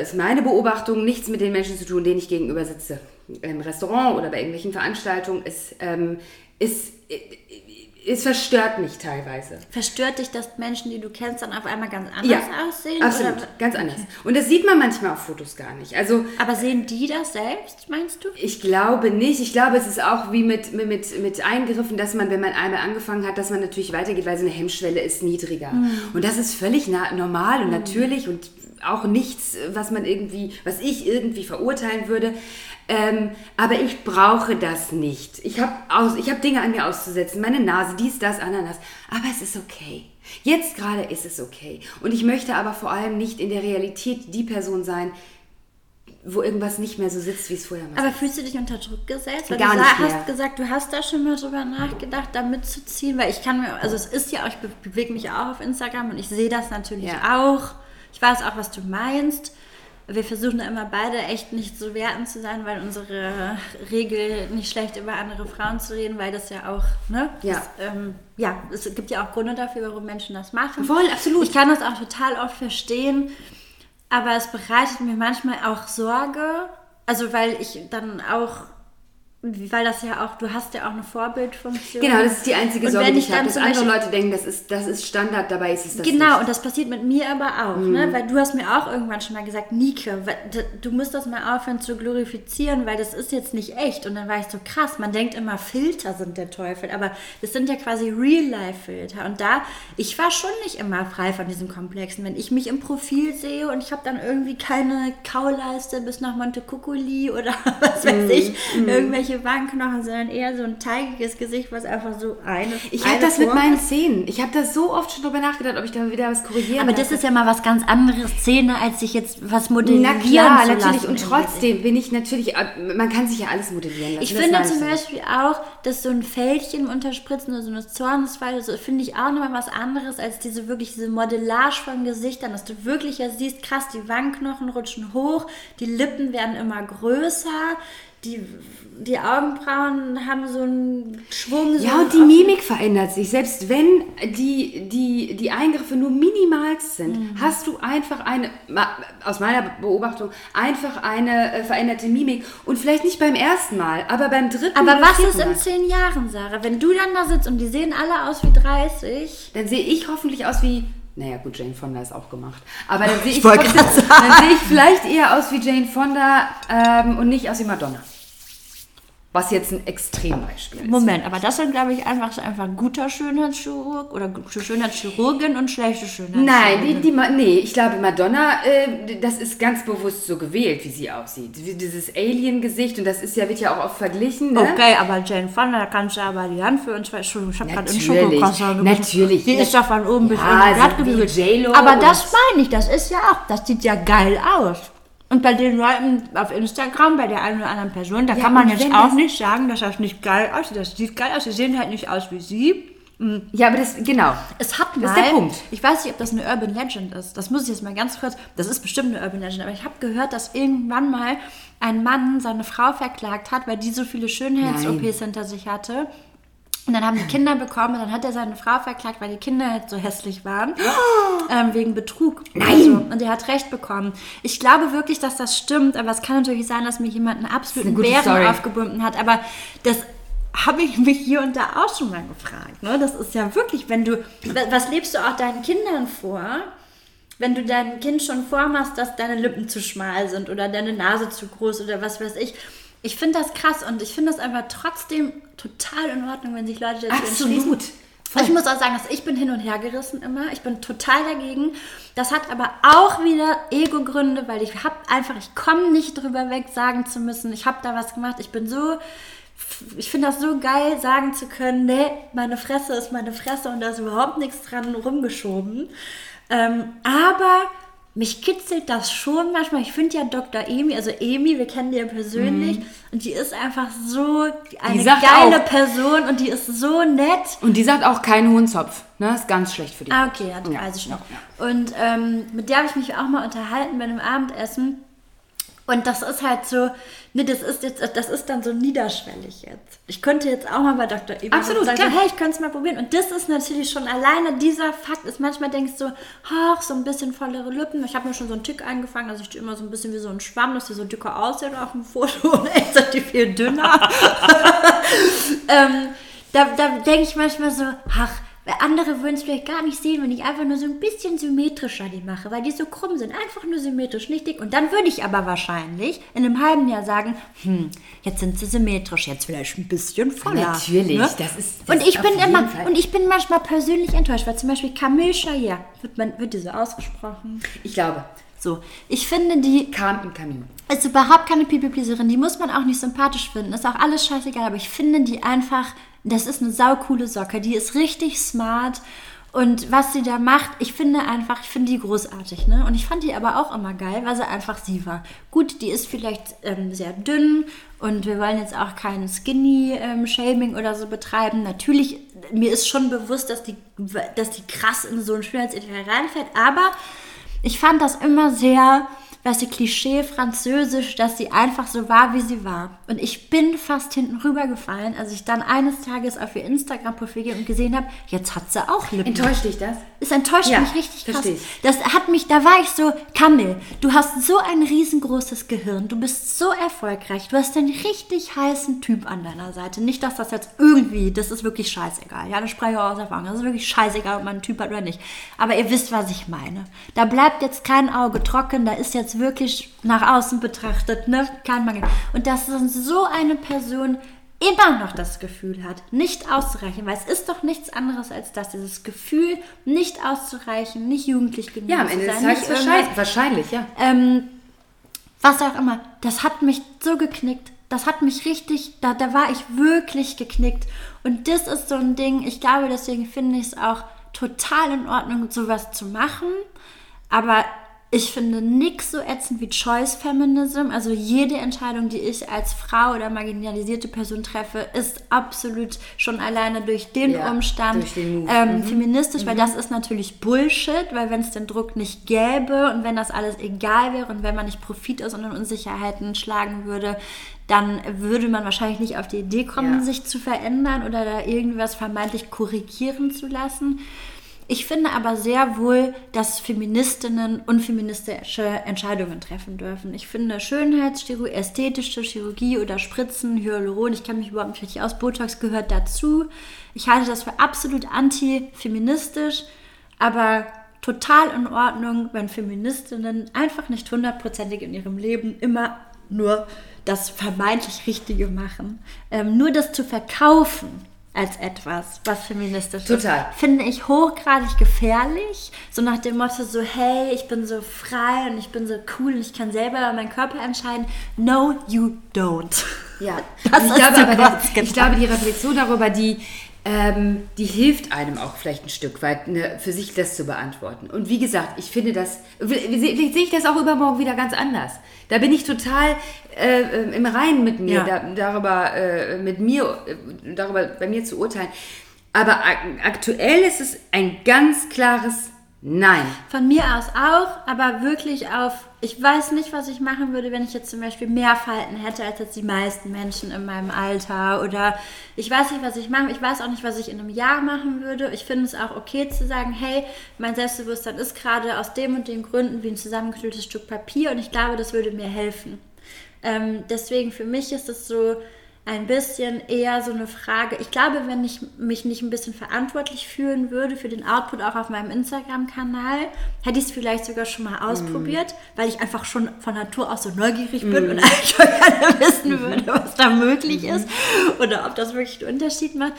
ist meine Beobachtung, nichts mit den Menschen zu tun, denen ich gegenüber sitze. Im Restaurant oder bei irgendwelchen Veranstaltungen. Es, ähm, es, es verstört mich teilweise. Verstört dich, dass Menschen, die du kennst, dann auf einmal ganz anders Ja, aussehen? absolut, Oder? ganz anders. Und das sieht man manchmal auf Fotos gar nicht. Also Aber sehen die das selbst, meinst du? Ich glaube nicht. Ich glaube, es ist auch wie mit, mit, mit, Eingriffen, dass man, wenn man einmal angefangen hat, dass man natürlich weitergeht, weil so eine Hemmschwelle ist niedriger. Und das ist völlig normal und natürlich und auch nichts, was man irgendwie, was ich irgendwie verurteilen würde. Ähm, aber ich brauche das nicht. Ich habe hab Dinge an mir auszusetzen, meine Nase, dies, das, Ananas. Aber es ist okay. Jetzt gerade ist es okay. Und ich möchte aber vor allem nicht in der Realität die Person sein, wo irgendwas nicht mehr so sitzt, wie es vorher war. Aber fühlst du dich unter Druck gesetzt? Weil Gar du nicht mehr. hast gesagt, du hast da schon mal drüber nachgedacht, da mitzuziehen, weil ich kann mir, also es ist ja auch, ich be bewege mich auch auf Instagram und ich sehe das natürlich Ja. auch. Ich weiß auch, was du meinst. Wir versuchen da immer beide echt nicht so wertend zu sein, weil unsere Regel nicht schlecht über andere Frauen zu reden, weil das ja auch, ne? Ja. Das, ähm, ja, es gibt ja auch Gründe dafür, warum Menschen das machen. Voll, absolut. Ich kann das auch total oft verstehen, aber es bereitet mir manchmal auch Sorge, also weil ich dann auch, weil das ja auch, du hast ja auch eine Vorbildfunktion. Genau, das ist die einzige Sorge, die ich ich habe, dass andere Leute denken, das ist, das ist Standard, dabei ist es das Genau, nicht. und das passiert mit mir aber auch, ne? weil du hast mir auch irgendwann schon mal gesagt, Nike, du musst das mal aufhören zu glorifizieren, weil das ist jetzt nicht echt. Und dann war ich so krass, man denkt immer, Filter sind der Teufel, aber das sind ja quasi Real-Life-Filter. Und da, ich war schon nicht immer frei von diesen Komplexen. Wenn ich mich im Profil sehe und ich habe dann irgendwie keine Kauleiste bis nach Monte Cuculi oder was weiß ich, irgendwelche fettliche Wangenknochen, sondern eher so ein teigiges Gesicht, was einfach so eine. Ich habe das mit Form meinen hat. Zähnen. Ich habe da so oft schon drüber nachgedacht, ob ich da wieder was korrigieren Aber das ist ja mal was ganz anderes Szene, als sich jetzt was modellieren Na klar, zu natürlich. lassen Und trotzdem bin ich natürlich, äh, man kann sich ja alles modellieren lassen. Ich das finde zum. Beispiel auch, dass so ein Fältchen unterspritzen oder so eine Zornesfalte, so finde ich auch nochmal was anderes als diese wirklich diese Modellage von Gesichtern, dass du wirklich ja siehst, krass, die Wangenknochen rutschen hoch, die Lippen werden immer größer, die, die Augenbrauen haben so einen Schwung. So Ja, und die Mimik verändert sich. Selbst wenn die, die, die Eingriffe nur minimal sind, Mhm. hast du einfach eine, aus meiner Beobachtung, einfach eine äh, veränderte Mimik. Und vielleicht nicht beim ersten Mal, aber beim dritten Aber oder was ist in Mal. zehn Jahren, Sarah? Wenn du dann da sitzt und die sehen alle aus wie 30. Dann sehe ich hoffentlich aus wie. Naja, gut, Jane Fonda ist auch gemacht. Aber dann sehe ich, dann sehe ich vielleicht eher aus wie Jane Fonda ähm, und nicht aus wie Madonna. Was jetzt ein Extrembeispiel ist. Moment, aber das sind, glaube ich, einfach, ist einfach ein guter Schönheitschirurg oder Schönheitschirurgin und schlechte Schönheitschirurgin. Nein, die, die, nee, ich glaube, Madonna, äh, das ist ganz bewusst so gewählt, wie sie aussieht. Wie Dieses Alien-Gesicht, und das ist ja, wird ja auch oft verglichen. Ne? Okay, aber Jane Fonda, da kannst du aber die Hand für uns. Entschuldigung, ich habe gerade Schokokroissant gebissen. natürlich. Die ist doch von oben bis unten glatt so wie gebügelt. J.Lo Aber das meine ich, das ist ja auch, das sieht ja geil aus. Und bei den Leuten auf Instagram, bei der einen oder anderen Person, da Ja, kann man jetzt auch nicht sagen, dass das nicht geil aussieht. Das sieht geil aus. Sie sehen halt nicht aus wie sie. Ja, aber das, genau. Es hat mal, Das ist der Punkt. ich weiß nicht, ob das eine Urban Legend ist. Das muss ich jetzt mal ganz kurz, das ist bestimmt eine Urban Legend, aber ich habe gehört, dass irgendwann mal ein Mann seine Frau verklagt hat, weil die so viele Schönheits-OPs hinter sich hatte. Und dann haben die Kinder bekommen und dann hat er seine Frau verklagt, weil die Kinder halt so hässlich waren. Ähm, wegen Betrug. Nein! und er hat Recht bekommen. Ich glaube wirklich, dass das stimmt, aber es kann natürlich sein, dass mir jemand einen absoluten gute Bären aufgebunden hat. Aber das habe ich mich hier und da auch schon mal gefragt. Ne? Das ist ja wirklich, wenn du, wa- was lebst du auch deinen Kindern vor? Wenn du deinem Kind schon vormachst, dass deine Lippen zu schmal sind oder deine Nase zu groß oder was weiß ich. Ich finde das krass und ich finde das einfach trotzdem total in Ordnung, wenn sich Leute dazu Absolut. entschließen. Ich muss auch sagen, dass ich bin hin und her gerissen immer. Ich bin total dagegen. Das hat aber auch wieder Ego-Gründe, weil ich habe einfach, ich komme nicht drüber weg, sagen zu müssen, ich habe da was gemacht. Ich bin so, ich finde das so geil, sagen zu können, nee, meine Fresse ist meine Fresse und da ist überhaupt nichts dran rumgeschoben. Ähm, aber mich kitzelt das schon manchmal. Ich finde ja Dr. Amy, also Amy, wir kennen die ja persönlich und die ist einfach so eine geile auch- Person und die ist so nett. Und die sagt auch keinen hohen Zopf. Ne? Ist ganz schlecht für die. Ah, okay, ja, das weiß ich noch. Und ähm, mit der habe ich mich auch mal unterhalten bei einem Abendessen. Und das ist halt so, ne, das ist jetzt, das ist dann so niederschwellig jetzt. Ich könnte jetzt auch mal bei Dr. Eva Absolut, sagen, klar. hey, ich könnte es mal probieren. Und das ist natürlich schon alleine dieser Fakt ist, manchmal denkst du, ach, so ein bisschen vollere Lippen. Ich habe mir schon so einen Tick eingefangen, also ich stehe immer so ein bisschen wie so ein Schwamm, dass die so dicker aussehen auf dem Foto und echt sind die viel dünner. ähm, da, da denke ich manchmal so, ach, weil andere würden es vielleicht gar nicht sehen, wenn ich einfach nur so ein bisschen symmetrischer die mache, weil die so krumm sind. Einfach nur symmetrisch, nicht dick. Und dann würde ich aber wahrscheinlich in einem halben Jahr sagen, hm, jetzt sind sie symmetrisch, jetzt vielleicht ein bisschen voller. Ne? Natürlich, das ist- das und ich bin immer, Fall. und ich bin manchmal persönlich enttäuscht, weil zum Beispiel Camille Chaillet, wird, man, wird die so ausgesprochen? Ich glaube, So, ich finde die kam im Kamin. ist überhaupt keine People-Pleaserin. Die muss man auch nicht sympathisch finden. Ist auch alles scheißegal. Aber ich finde die einfach, das ist eine saukoole Socke. Die ist richtig smart. Und was sie da macht, ich finde einfach, ich finde die großartig. Ne? Und ich fand die aber auch immer geil, weil sie einfach sie war. Gut, die ist vielleicht ähm, sehr dünn und wir wollen jetzt auch kein Skinny-Shaming oder so betreiben. Natürlich, mir ist schon bewusst, dass die, dass die krass in so ein Schönheitsideal reinfällt. Aber ich fand das immer sehr, weißt du, Klischee französisch, dass sie einfach so war, wie sie war. Und ich bin fast hinten rübergefallen, als ich dann eines Tages auf ihr Instagram-Profil gehe und gesehen habe, jetzt hat sie auch Lippen. Enttäuscht dich das? Es enttäuscht Ja, mich richtig krass. ich. Das hat mich, da war ich so, Kamil, du hast so ein riesengroßes Gehirn, du bist so erfolgreich, du hast einen richtig heißen Typ an deiner Seite. Nicht, dass das jetzt irgendwie, das ist wirklich scheißegal. Ja, das spreche ich auch aus Erfahrung. Das ist wirklich scheißegal, ob man einen Typ hat oder nicht. Aber ihr wisst, was ich meine. Da bleibt jetzt kein Auge trocken, da ist jetzt wirklich nach außen betrachtet, ne, kein Mangel. Und dass so eine Person immer noch das Gefühl hat, nicht auszureichen, weil es ist doch nichts anderes als das, dieses Gefühl, nicht auszureichen, nicht jugendlich genug Ja, am zu Ende des sein, nicht wahrscheinlich, wahrscheinlich, ja. ähm, was auch immer, das hat mich so geknickt. das hat mich richtig, da, da war ich wirklich geknickt. Und das ist so ein Ding, ich glaube, deswegen finde ich es auch total in Ordnung, sowas zu machen. Aber ich finde nichts so ätzend wie Choice Feminism. Also jede Entscheidung, die ich als Frau oder marginalisierte Person treffe, ist absolut schon alleine durch den Ja, Umstand durch den ähm, Mhm. feministisch, weil das ist natürlich Bullshit, weil wenn es den Druck nicht gäbe und wenn das alles egal wäre und wenn man nicht Profit aus und Unsicherheiten schlagen würde, dann würde man wahrscheinlich nicht auf die Idee kommen, Ja. sich zu verändern oder da irgendwas vermeintlich korrigieren zu lassen. Ich finde aber sehr wohl, dass Feministinnen unfeministische Entscheidungen treffen dürfen. Ich finde Schönheitschirurgie, ästhetische Chirurgie oder Spritzen, Hyaluron, ich kenne mich überhaupt nicht richtig aus, Botox gehört dazu. Ich halte das für absolut anti-feministisch, aber total in Ordnung, wenn Feministinnen einfach nicht hundertprozentig in ihrem Leben immer nur das vermeintlich Richtige machen. Ähm, nur das zu verkaufen als etwas, was feministisch Total. ist, finde ich hochgradig gefährlich. So nach dem Motto so, hey, ich bin so frei und ich bin so cool und ich kann selber über meinen Körper entscheiden. No, you don't. Ja, Das ich, glaube, aber ich glaube, die Reflexion darüber, die, ähm, die hilft einem auch vielleicht ein Stück weit, ne, für sich das zu beantworten. Und wie gesagt, ich finde das, sehe ich das auch übermorgen wieder ganz anders. Da bin ich total äh, äh, im Reinen mit mir, Ja. da, darüber, äh, mit mir, äh, darüber bei mir zu urteilen. Aber ak aktuell ist es ein ganz klares Nein. Von mir aus auch, aber wirklich auf, ich weiß nicht, was ich machen würde, wenn ich jetzt zum Beispiel mehr Falten hätte als jetzt die meisten Menschen in meinem Alter. Oder ich weiß nicht, was ich mache. Ich weiß auch nicht, was ich in einem Jahr machen würde. Ich finde es auch okay zu sagen, hey, mein Selbstbewusstsein ist gerade aus dem und den Gründen wie ein zusammengeknülltes Stück Papier und ich glaube, das würde mir helfen. Ähm, deswegen für mich ist es so ein bisschen eher so eine Frage. Ich glaube, wenn ich mich nicht ein bisschen verantwortlich fühlen würde für den Output auch auf meinem Instagram-Kanal, hätte ich es vielleicht sogar schon mal ausprobiert, weil ich einfach schon von Natur aus so neugierig bin und eigentlich auch gerne wissen würde, was da möglich ist oder ob das wirklich einen Unterschied macht.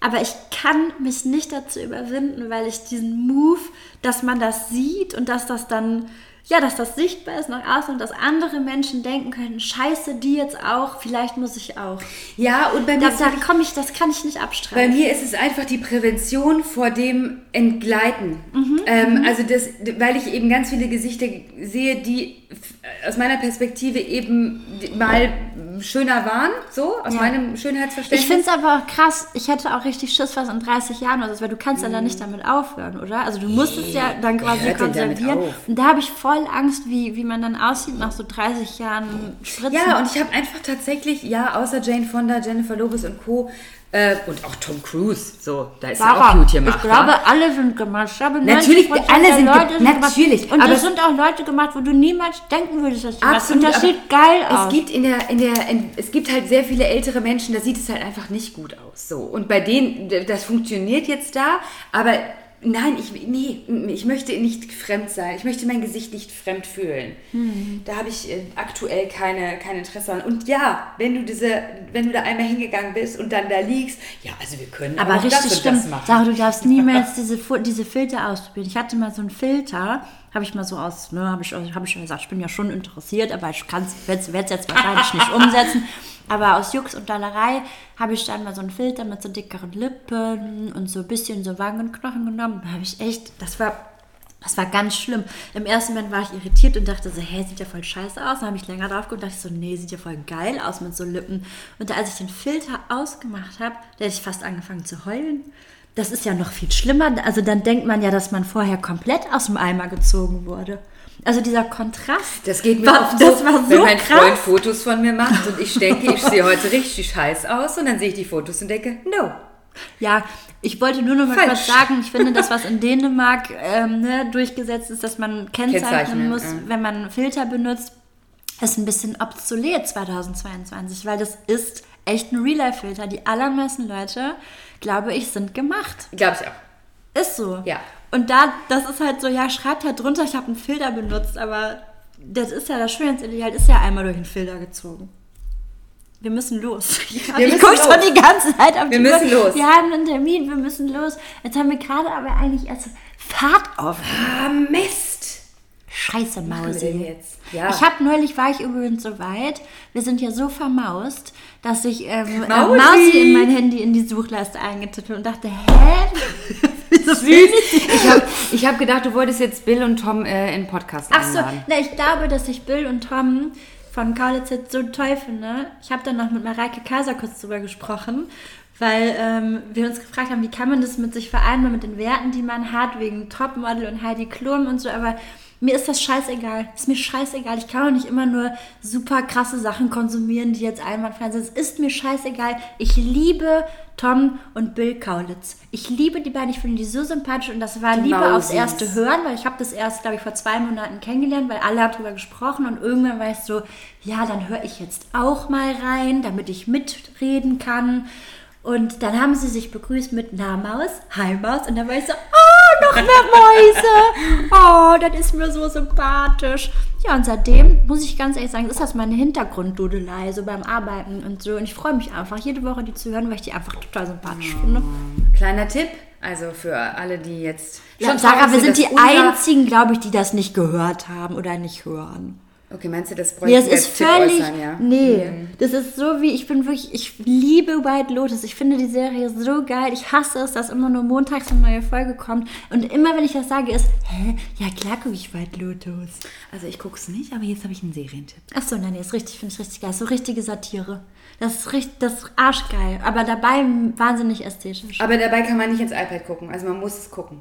Aber ich kann mich nicht dazu überwinden, weil ich diesen Move, dass man das sieht und dass das dann, ja, dass das sichtbar ist nach außen und dass andere Menschen denken können, scheiße, die jetzt auch, vielleicht muss ich auch. Ja, und bei mir Da, da komme ich, das kann ich nicht Bei abstreiten. mir ist es einfach die Prävention vor dem Entgleiten. ähm, also das, weil ich eben ganz viele Gesichter sehe, die aus meiner Perspektive eben mal schöner waren, so aus Ja. meinem Ich Schönheitsverständnis. finde es aber krass, ich hätte auch richtig Schiss, was in 30 Jahren oder so, weil du kannst ja dann nicht damit aufhören, oder? Also du musst es ja dann quasi konservieren. Und da habe ich voll Angst, wie, wie man dann aussieht nach so 30 Jahren Spritzen. ja, und ich habe einfach tatsächlich, ja, außer Jane Fonda, Jennifer Lopez und Co. Äh, und auch Tom Cruise, so, da ist ja auch gut hier ich glaube, alle sind gemacht. Ich glaube, Natürlich, 90% alle sind Leute gemacht. natürlich, Und aber es- sind auch Leute gemacht, wo du niemals denken würdest, dass die was. Und Absolut, das sieht geil es aus. gibt in der, in der, in, es gibt halt sehr viele ältere Menschen, da sieht es halt einfach nicht gut aus. So. Und bei denen, das funktioniert jetzt da, aber nein, ich, nee, ich möchte nicht fremd sein. Ich möchte mein Gesicht nicht fremd fühlen. Hm. Da habe ich äh, aktuell keine, kein Interesse an. Und ja, wenn du diese, wenn du da einmal hingegangen bist und dann da liegst, ja, also wir können Aber auch richtig das stimmt. das machen. Sarah, du darfst niemals diese, diese Filter ausprobieren. Ich hatte mal so einen Filter, habe ich mal so aus, ne, habe ich, hab ich schon gesagt, ich bin ja schon interessiert, aber ich werde es jetzt wahrscheinlich nicht umsetzen. Aber aus Jux und Dollerei habe ich dann mal so einen Filter mit so dickeren Lippen und so ein bisschen so Wangenknochen genommen. Da habe ich echt, das war das war ganz schlimm. Im ersten Moment war ich irritiert und dachte so, hey, sieht ja voll scheiße aus. Dann habe ich länger drauf geguckt und dachte so, nee, sieht ja voll geil aus mit so Lippen. Und als ich den Filter ausgemacht habe, da hätte ich fast angefangen zu heulen. Das ist ja noch viel schlimmer. Also dann denkt man ja, dass man vorher komplett aus dem Eimer gezogen wurde. Also dieser Kontrast. Das geht mir war, oft das so, war so wenn mein krass. Freund Fotos von mir macht und ich denke, ich sehe heute richtig scheiß aus und dann sehe ich die Fotos und denke, no. Ja, ich wollte nur noch mal Falsch. kurz sagen, ich finde, das, was in Dänemark ähm, ne, durchgesetzt ist, dass man kennzeichnen Kennzeichnen, muss, ja. wenn man Filter benutzt, ist ein bisschen obsolet 2022, weil das ist echt ein Real-Life-Filter. Die allermeisten Leute, glaube ich, sind gemacht. Glaube ich auch. Ist so. Ja. Und da, das ist halt so, ja, schreibt halt drunter, ich habe einen Filter benutzt, aber das ist ja das Schönheitsideal, ist ja einmal durch den Filter gezogen. Wir müssen los. Ich, Wir ich gucke schon die ganze Zeit auf Wir die Uhr. müssen los. Wir haben einen Termin, wir müssen los. Jetzt haben wir gerade aber eigentlich erst Fahrt auf. Ah, Mist. Scheiße, Mausi. Ja. Ich habe neulich, war ich übrigens so weit, wir sind ja so vermaust, dass ich ähm, äh, Mausi. Mausi in mein Handy in die Suchleiste eingetippt und dachte, hä? Süß. Ich habe ich hab gedacht, du wolltest jetzt Bill und Tom äh, in Podcast Ach so, einladen. na, ich glaube, dass ich Bill und Tom von Kaulitz jetzt so toll finde. Ich habe dann noch mit Mareike Kaiser kurz drüber gesprochen, weil ähm, wir uns gefragt haben, wie kann man das mit sich vereinbaren, mit den Werten, die man hat, wegen Topmodel und Heidi Klum und so, aber mir ist das scheißegal. Ist mir scheißegal. Ich kann auch nicht immer nur super krasse Sachen konsumieren, die jetzt einwandfrei sind. Es ist mir scheißegal. Ich liebe Tom und Bill Kaulitz. Ich liebe die beiden. Ich finde die so sympathisch und das war Die Liebe aufs erste Hören, weil ich habe das erst, glaube ich, vor zwei Monaten kennengelernt, weil alle haben drüber gesprochen und irgendwann war ich so, ja, dann höre ich jetzt auch mal rein, damit ich mitreden kann. Und dann haben sie sich begrüßt mit Na Maus, Hi Maus und dann war ich so, oh, noch mehr Mäuse. Oh, das ist mir so sympathisch. Ja, und seitdem, muss ich ganz ehrlich sagen, ist das meine Hintergrunddudelei, so beim Arbeiten und so. Und ich freue mich einfach, jede Woche die zu hören, weil ich die einfach total sympathisch finde. Kleiner Tipp, also für alle, die jetzt Ja, Sarah, wir sind die einzigen, glaube ich, die das nicht gehört haben oder nicht hören. Okay, meinst du, das Nee, das bräuchte ist völlig. äußern, ja? Nee, das ist so wie, ich bin wirklich, ich liebe White Lotus. Ich finde die Serie so geil. Ich hasse es, dass immer nur montags eine neue Folge kommt. Und immer wenn ich das sage, ist, hä? Ja, klar gucke ich White Lotus. Also ich gucke es nicht, aber jetzt habe ich einen Serientipp. Achso, nein, nee, ist richtig, finde ich richtig geil. So richtige Satire. Das ist richtig, das ist arschgeil. Aber dabei wahnsinnig ästhetisch. Aber dabei kann man nicht ins iPad gucken, also man muss es gucken.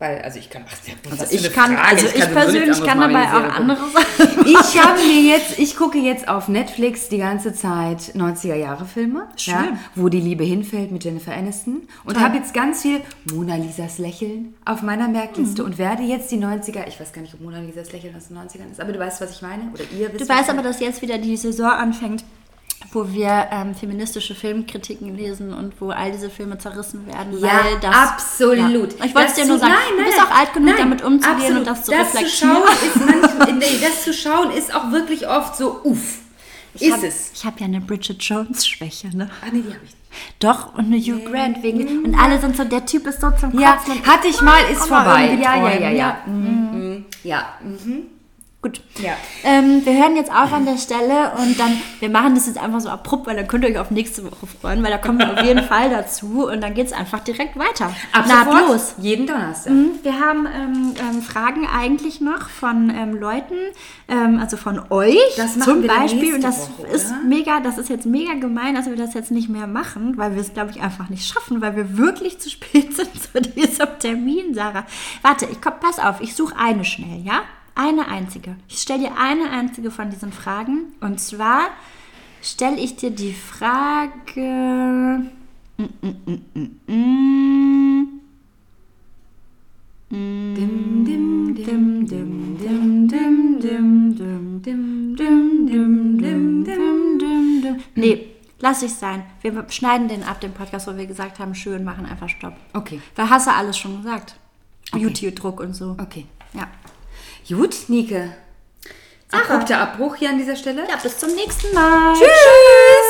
Weil, also ich kann, ach, was Also ich kann, Frage. also ich, kann so persönlich kann dabei auch andere Sachen. Ich habe mir jetzt, ich gucke jetzt auf Netflix die ganze Zeit 90er Jahre Filme, Ja, Schön. wo die Liebe hinfällt mit Jennifer Aniston und habe jetzt ganz viel Mona Lisas Lächeln auf meiner Merkliste Mhm. und werde jetzt die 90er, ich weiß gar nicht, ob Mona Lisas Lächeln aus den 90ern ist, aber du weißt, was ich meine oder ihr wisst. Du weißt aber, dass jetzt wieder die Saison anfängt, wo wir ähm, feministische Filmkritiken lesen und wo all diese Filme zerrissen werden. Ja, weil das, absolut. Ja. Ich wollte es dir nur sagen, nein, du nein, bist nein. auch alt genug, Nein, damit umzugehen absolut. und das zu das reflektieren. Zu manchmal, nee, das zu schauen ist auch wirklich oft so, uff, ich ist hab, es. Ich habe ja eine Bridget Jones-Schwäche, ne? Ah, nee, die habe ich. Doch, und eine Hugh Grant wegen. Und alle sind so, der Typ ist so zum Ja, Kotzen. und hatte ich mal, ist vorbei. irgendwie Ja, ja, träumen, ja, ja. Mhm. Ja, mhm. Gut. Ja. Ähm, wir hören jetzt auf an der Stelle und dann, wir machen das jetzt einfach so abrupt, weil dann könnt ihr euch auf nächste Woche freuen, weil da kommen wir auf jeden Fall dazu und dann geht es einfach direkt weiter. Ab Nahtlos. sofort, jeden Donnerstag. Mhm, Wir haben ähm, ähm, Fragen eigentlich noch von ähm, Leuten, ähm, also von euch Das zum Beispiel. Und das Woche, ist oder? mega, das ist jetzt mega gemein, dass wir das jetzt nicht mehr machen, weil wir es, glaube ich, einfach nicht schaffen, weil wir wirklich zu spät sind zu diesem Termin, Sarah. Warte, ich komm, pass auf, ich suche eine schnell, ja? Eine einzige. Ich stelle dir eine einzige von diesen Fragen. Und zwar stelle ich dir die Frage. Mm, mm, mm, mm, mm. Dim, dim, dim, dim, dim, Dim, dim, dim, dim, dim, dim, dim, dim, dim, dim, dim. Nee, lass ich sein. Wir schneiden den ab, den Podcast, wo wir gesagt haben, schön, machen einfach Stopp. Okay, Weil hast du alles schon gesagt. Okay. YouTube-Druck und so. okay. Ja. Gut, Nike. Abrupter Abbruch hier an dieser Stelle. Ja, bis zum nächsten Mal. Tschüss.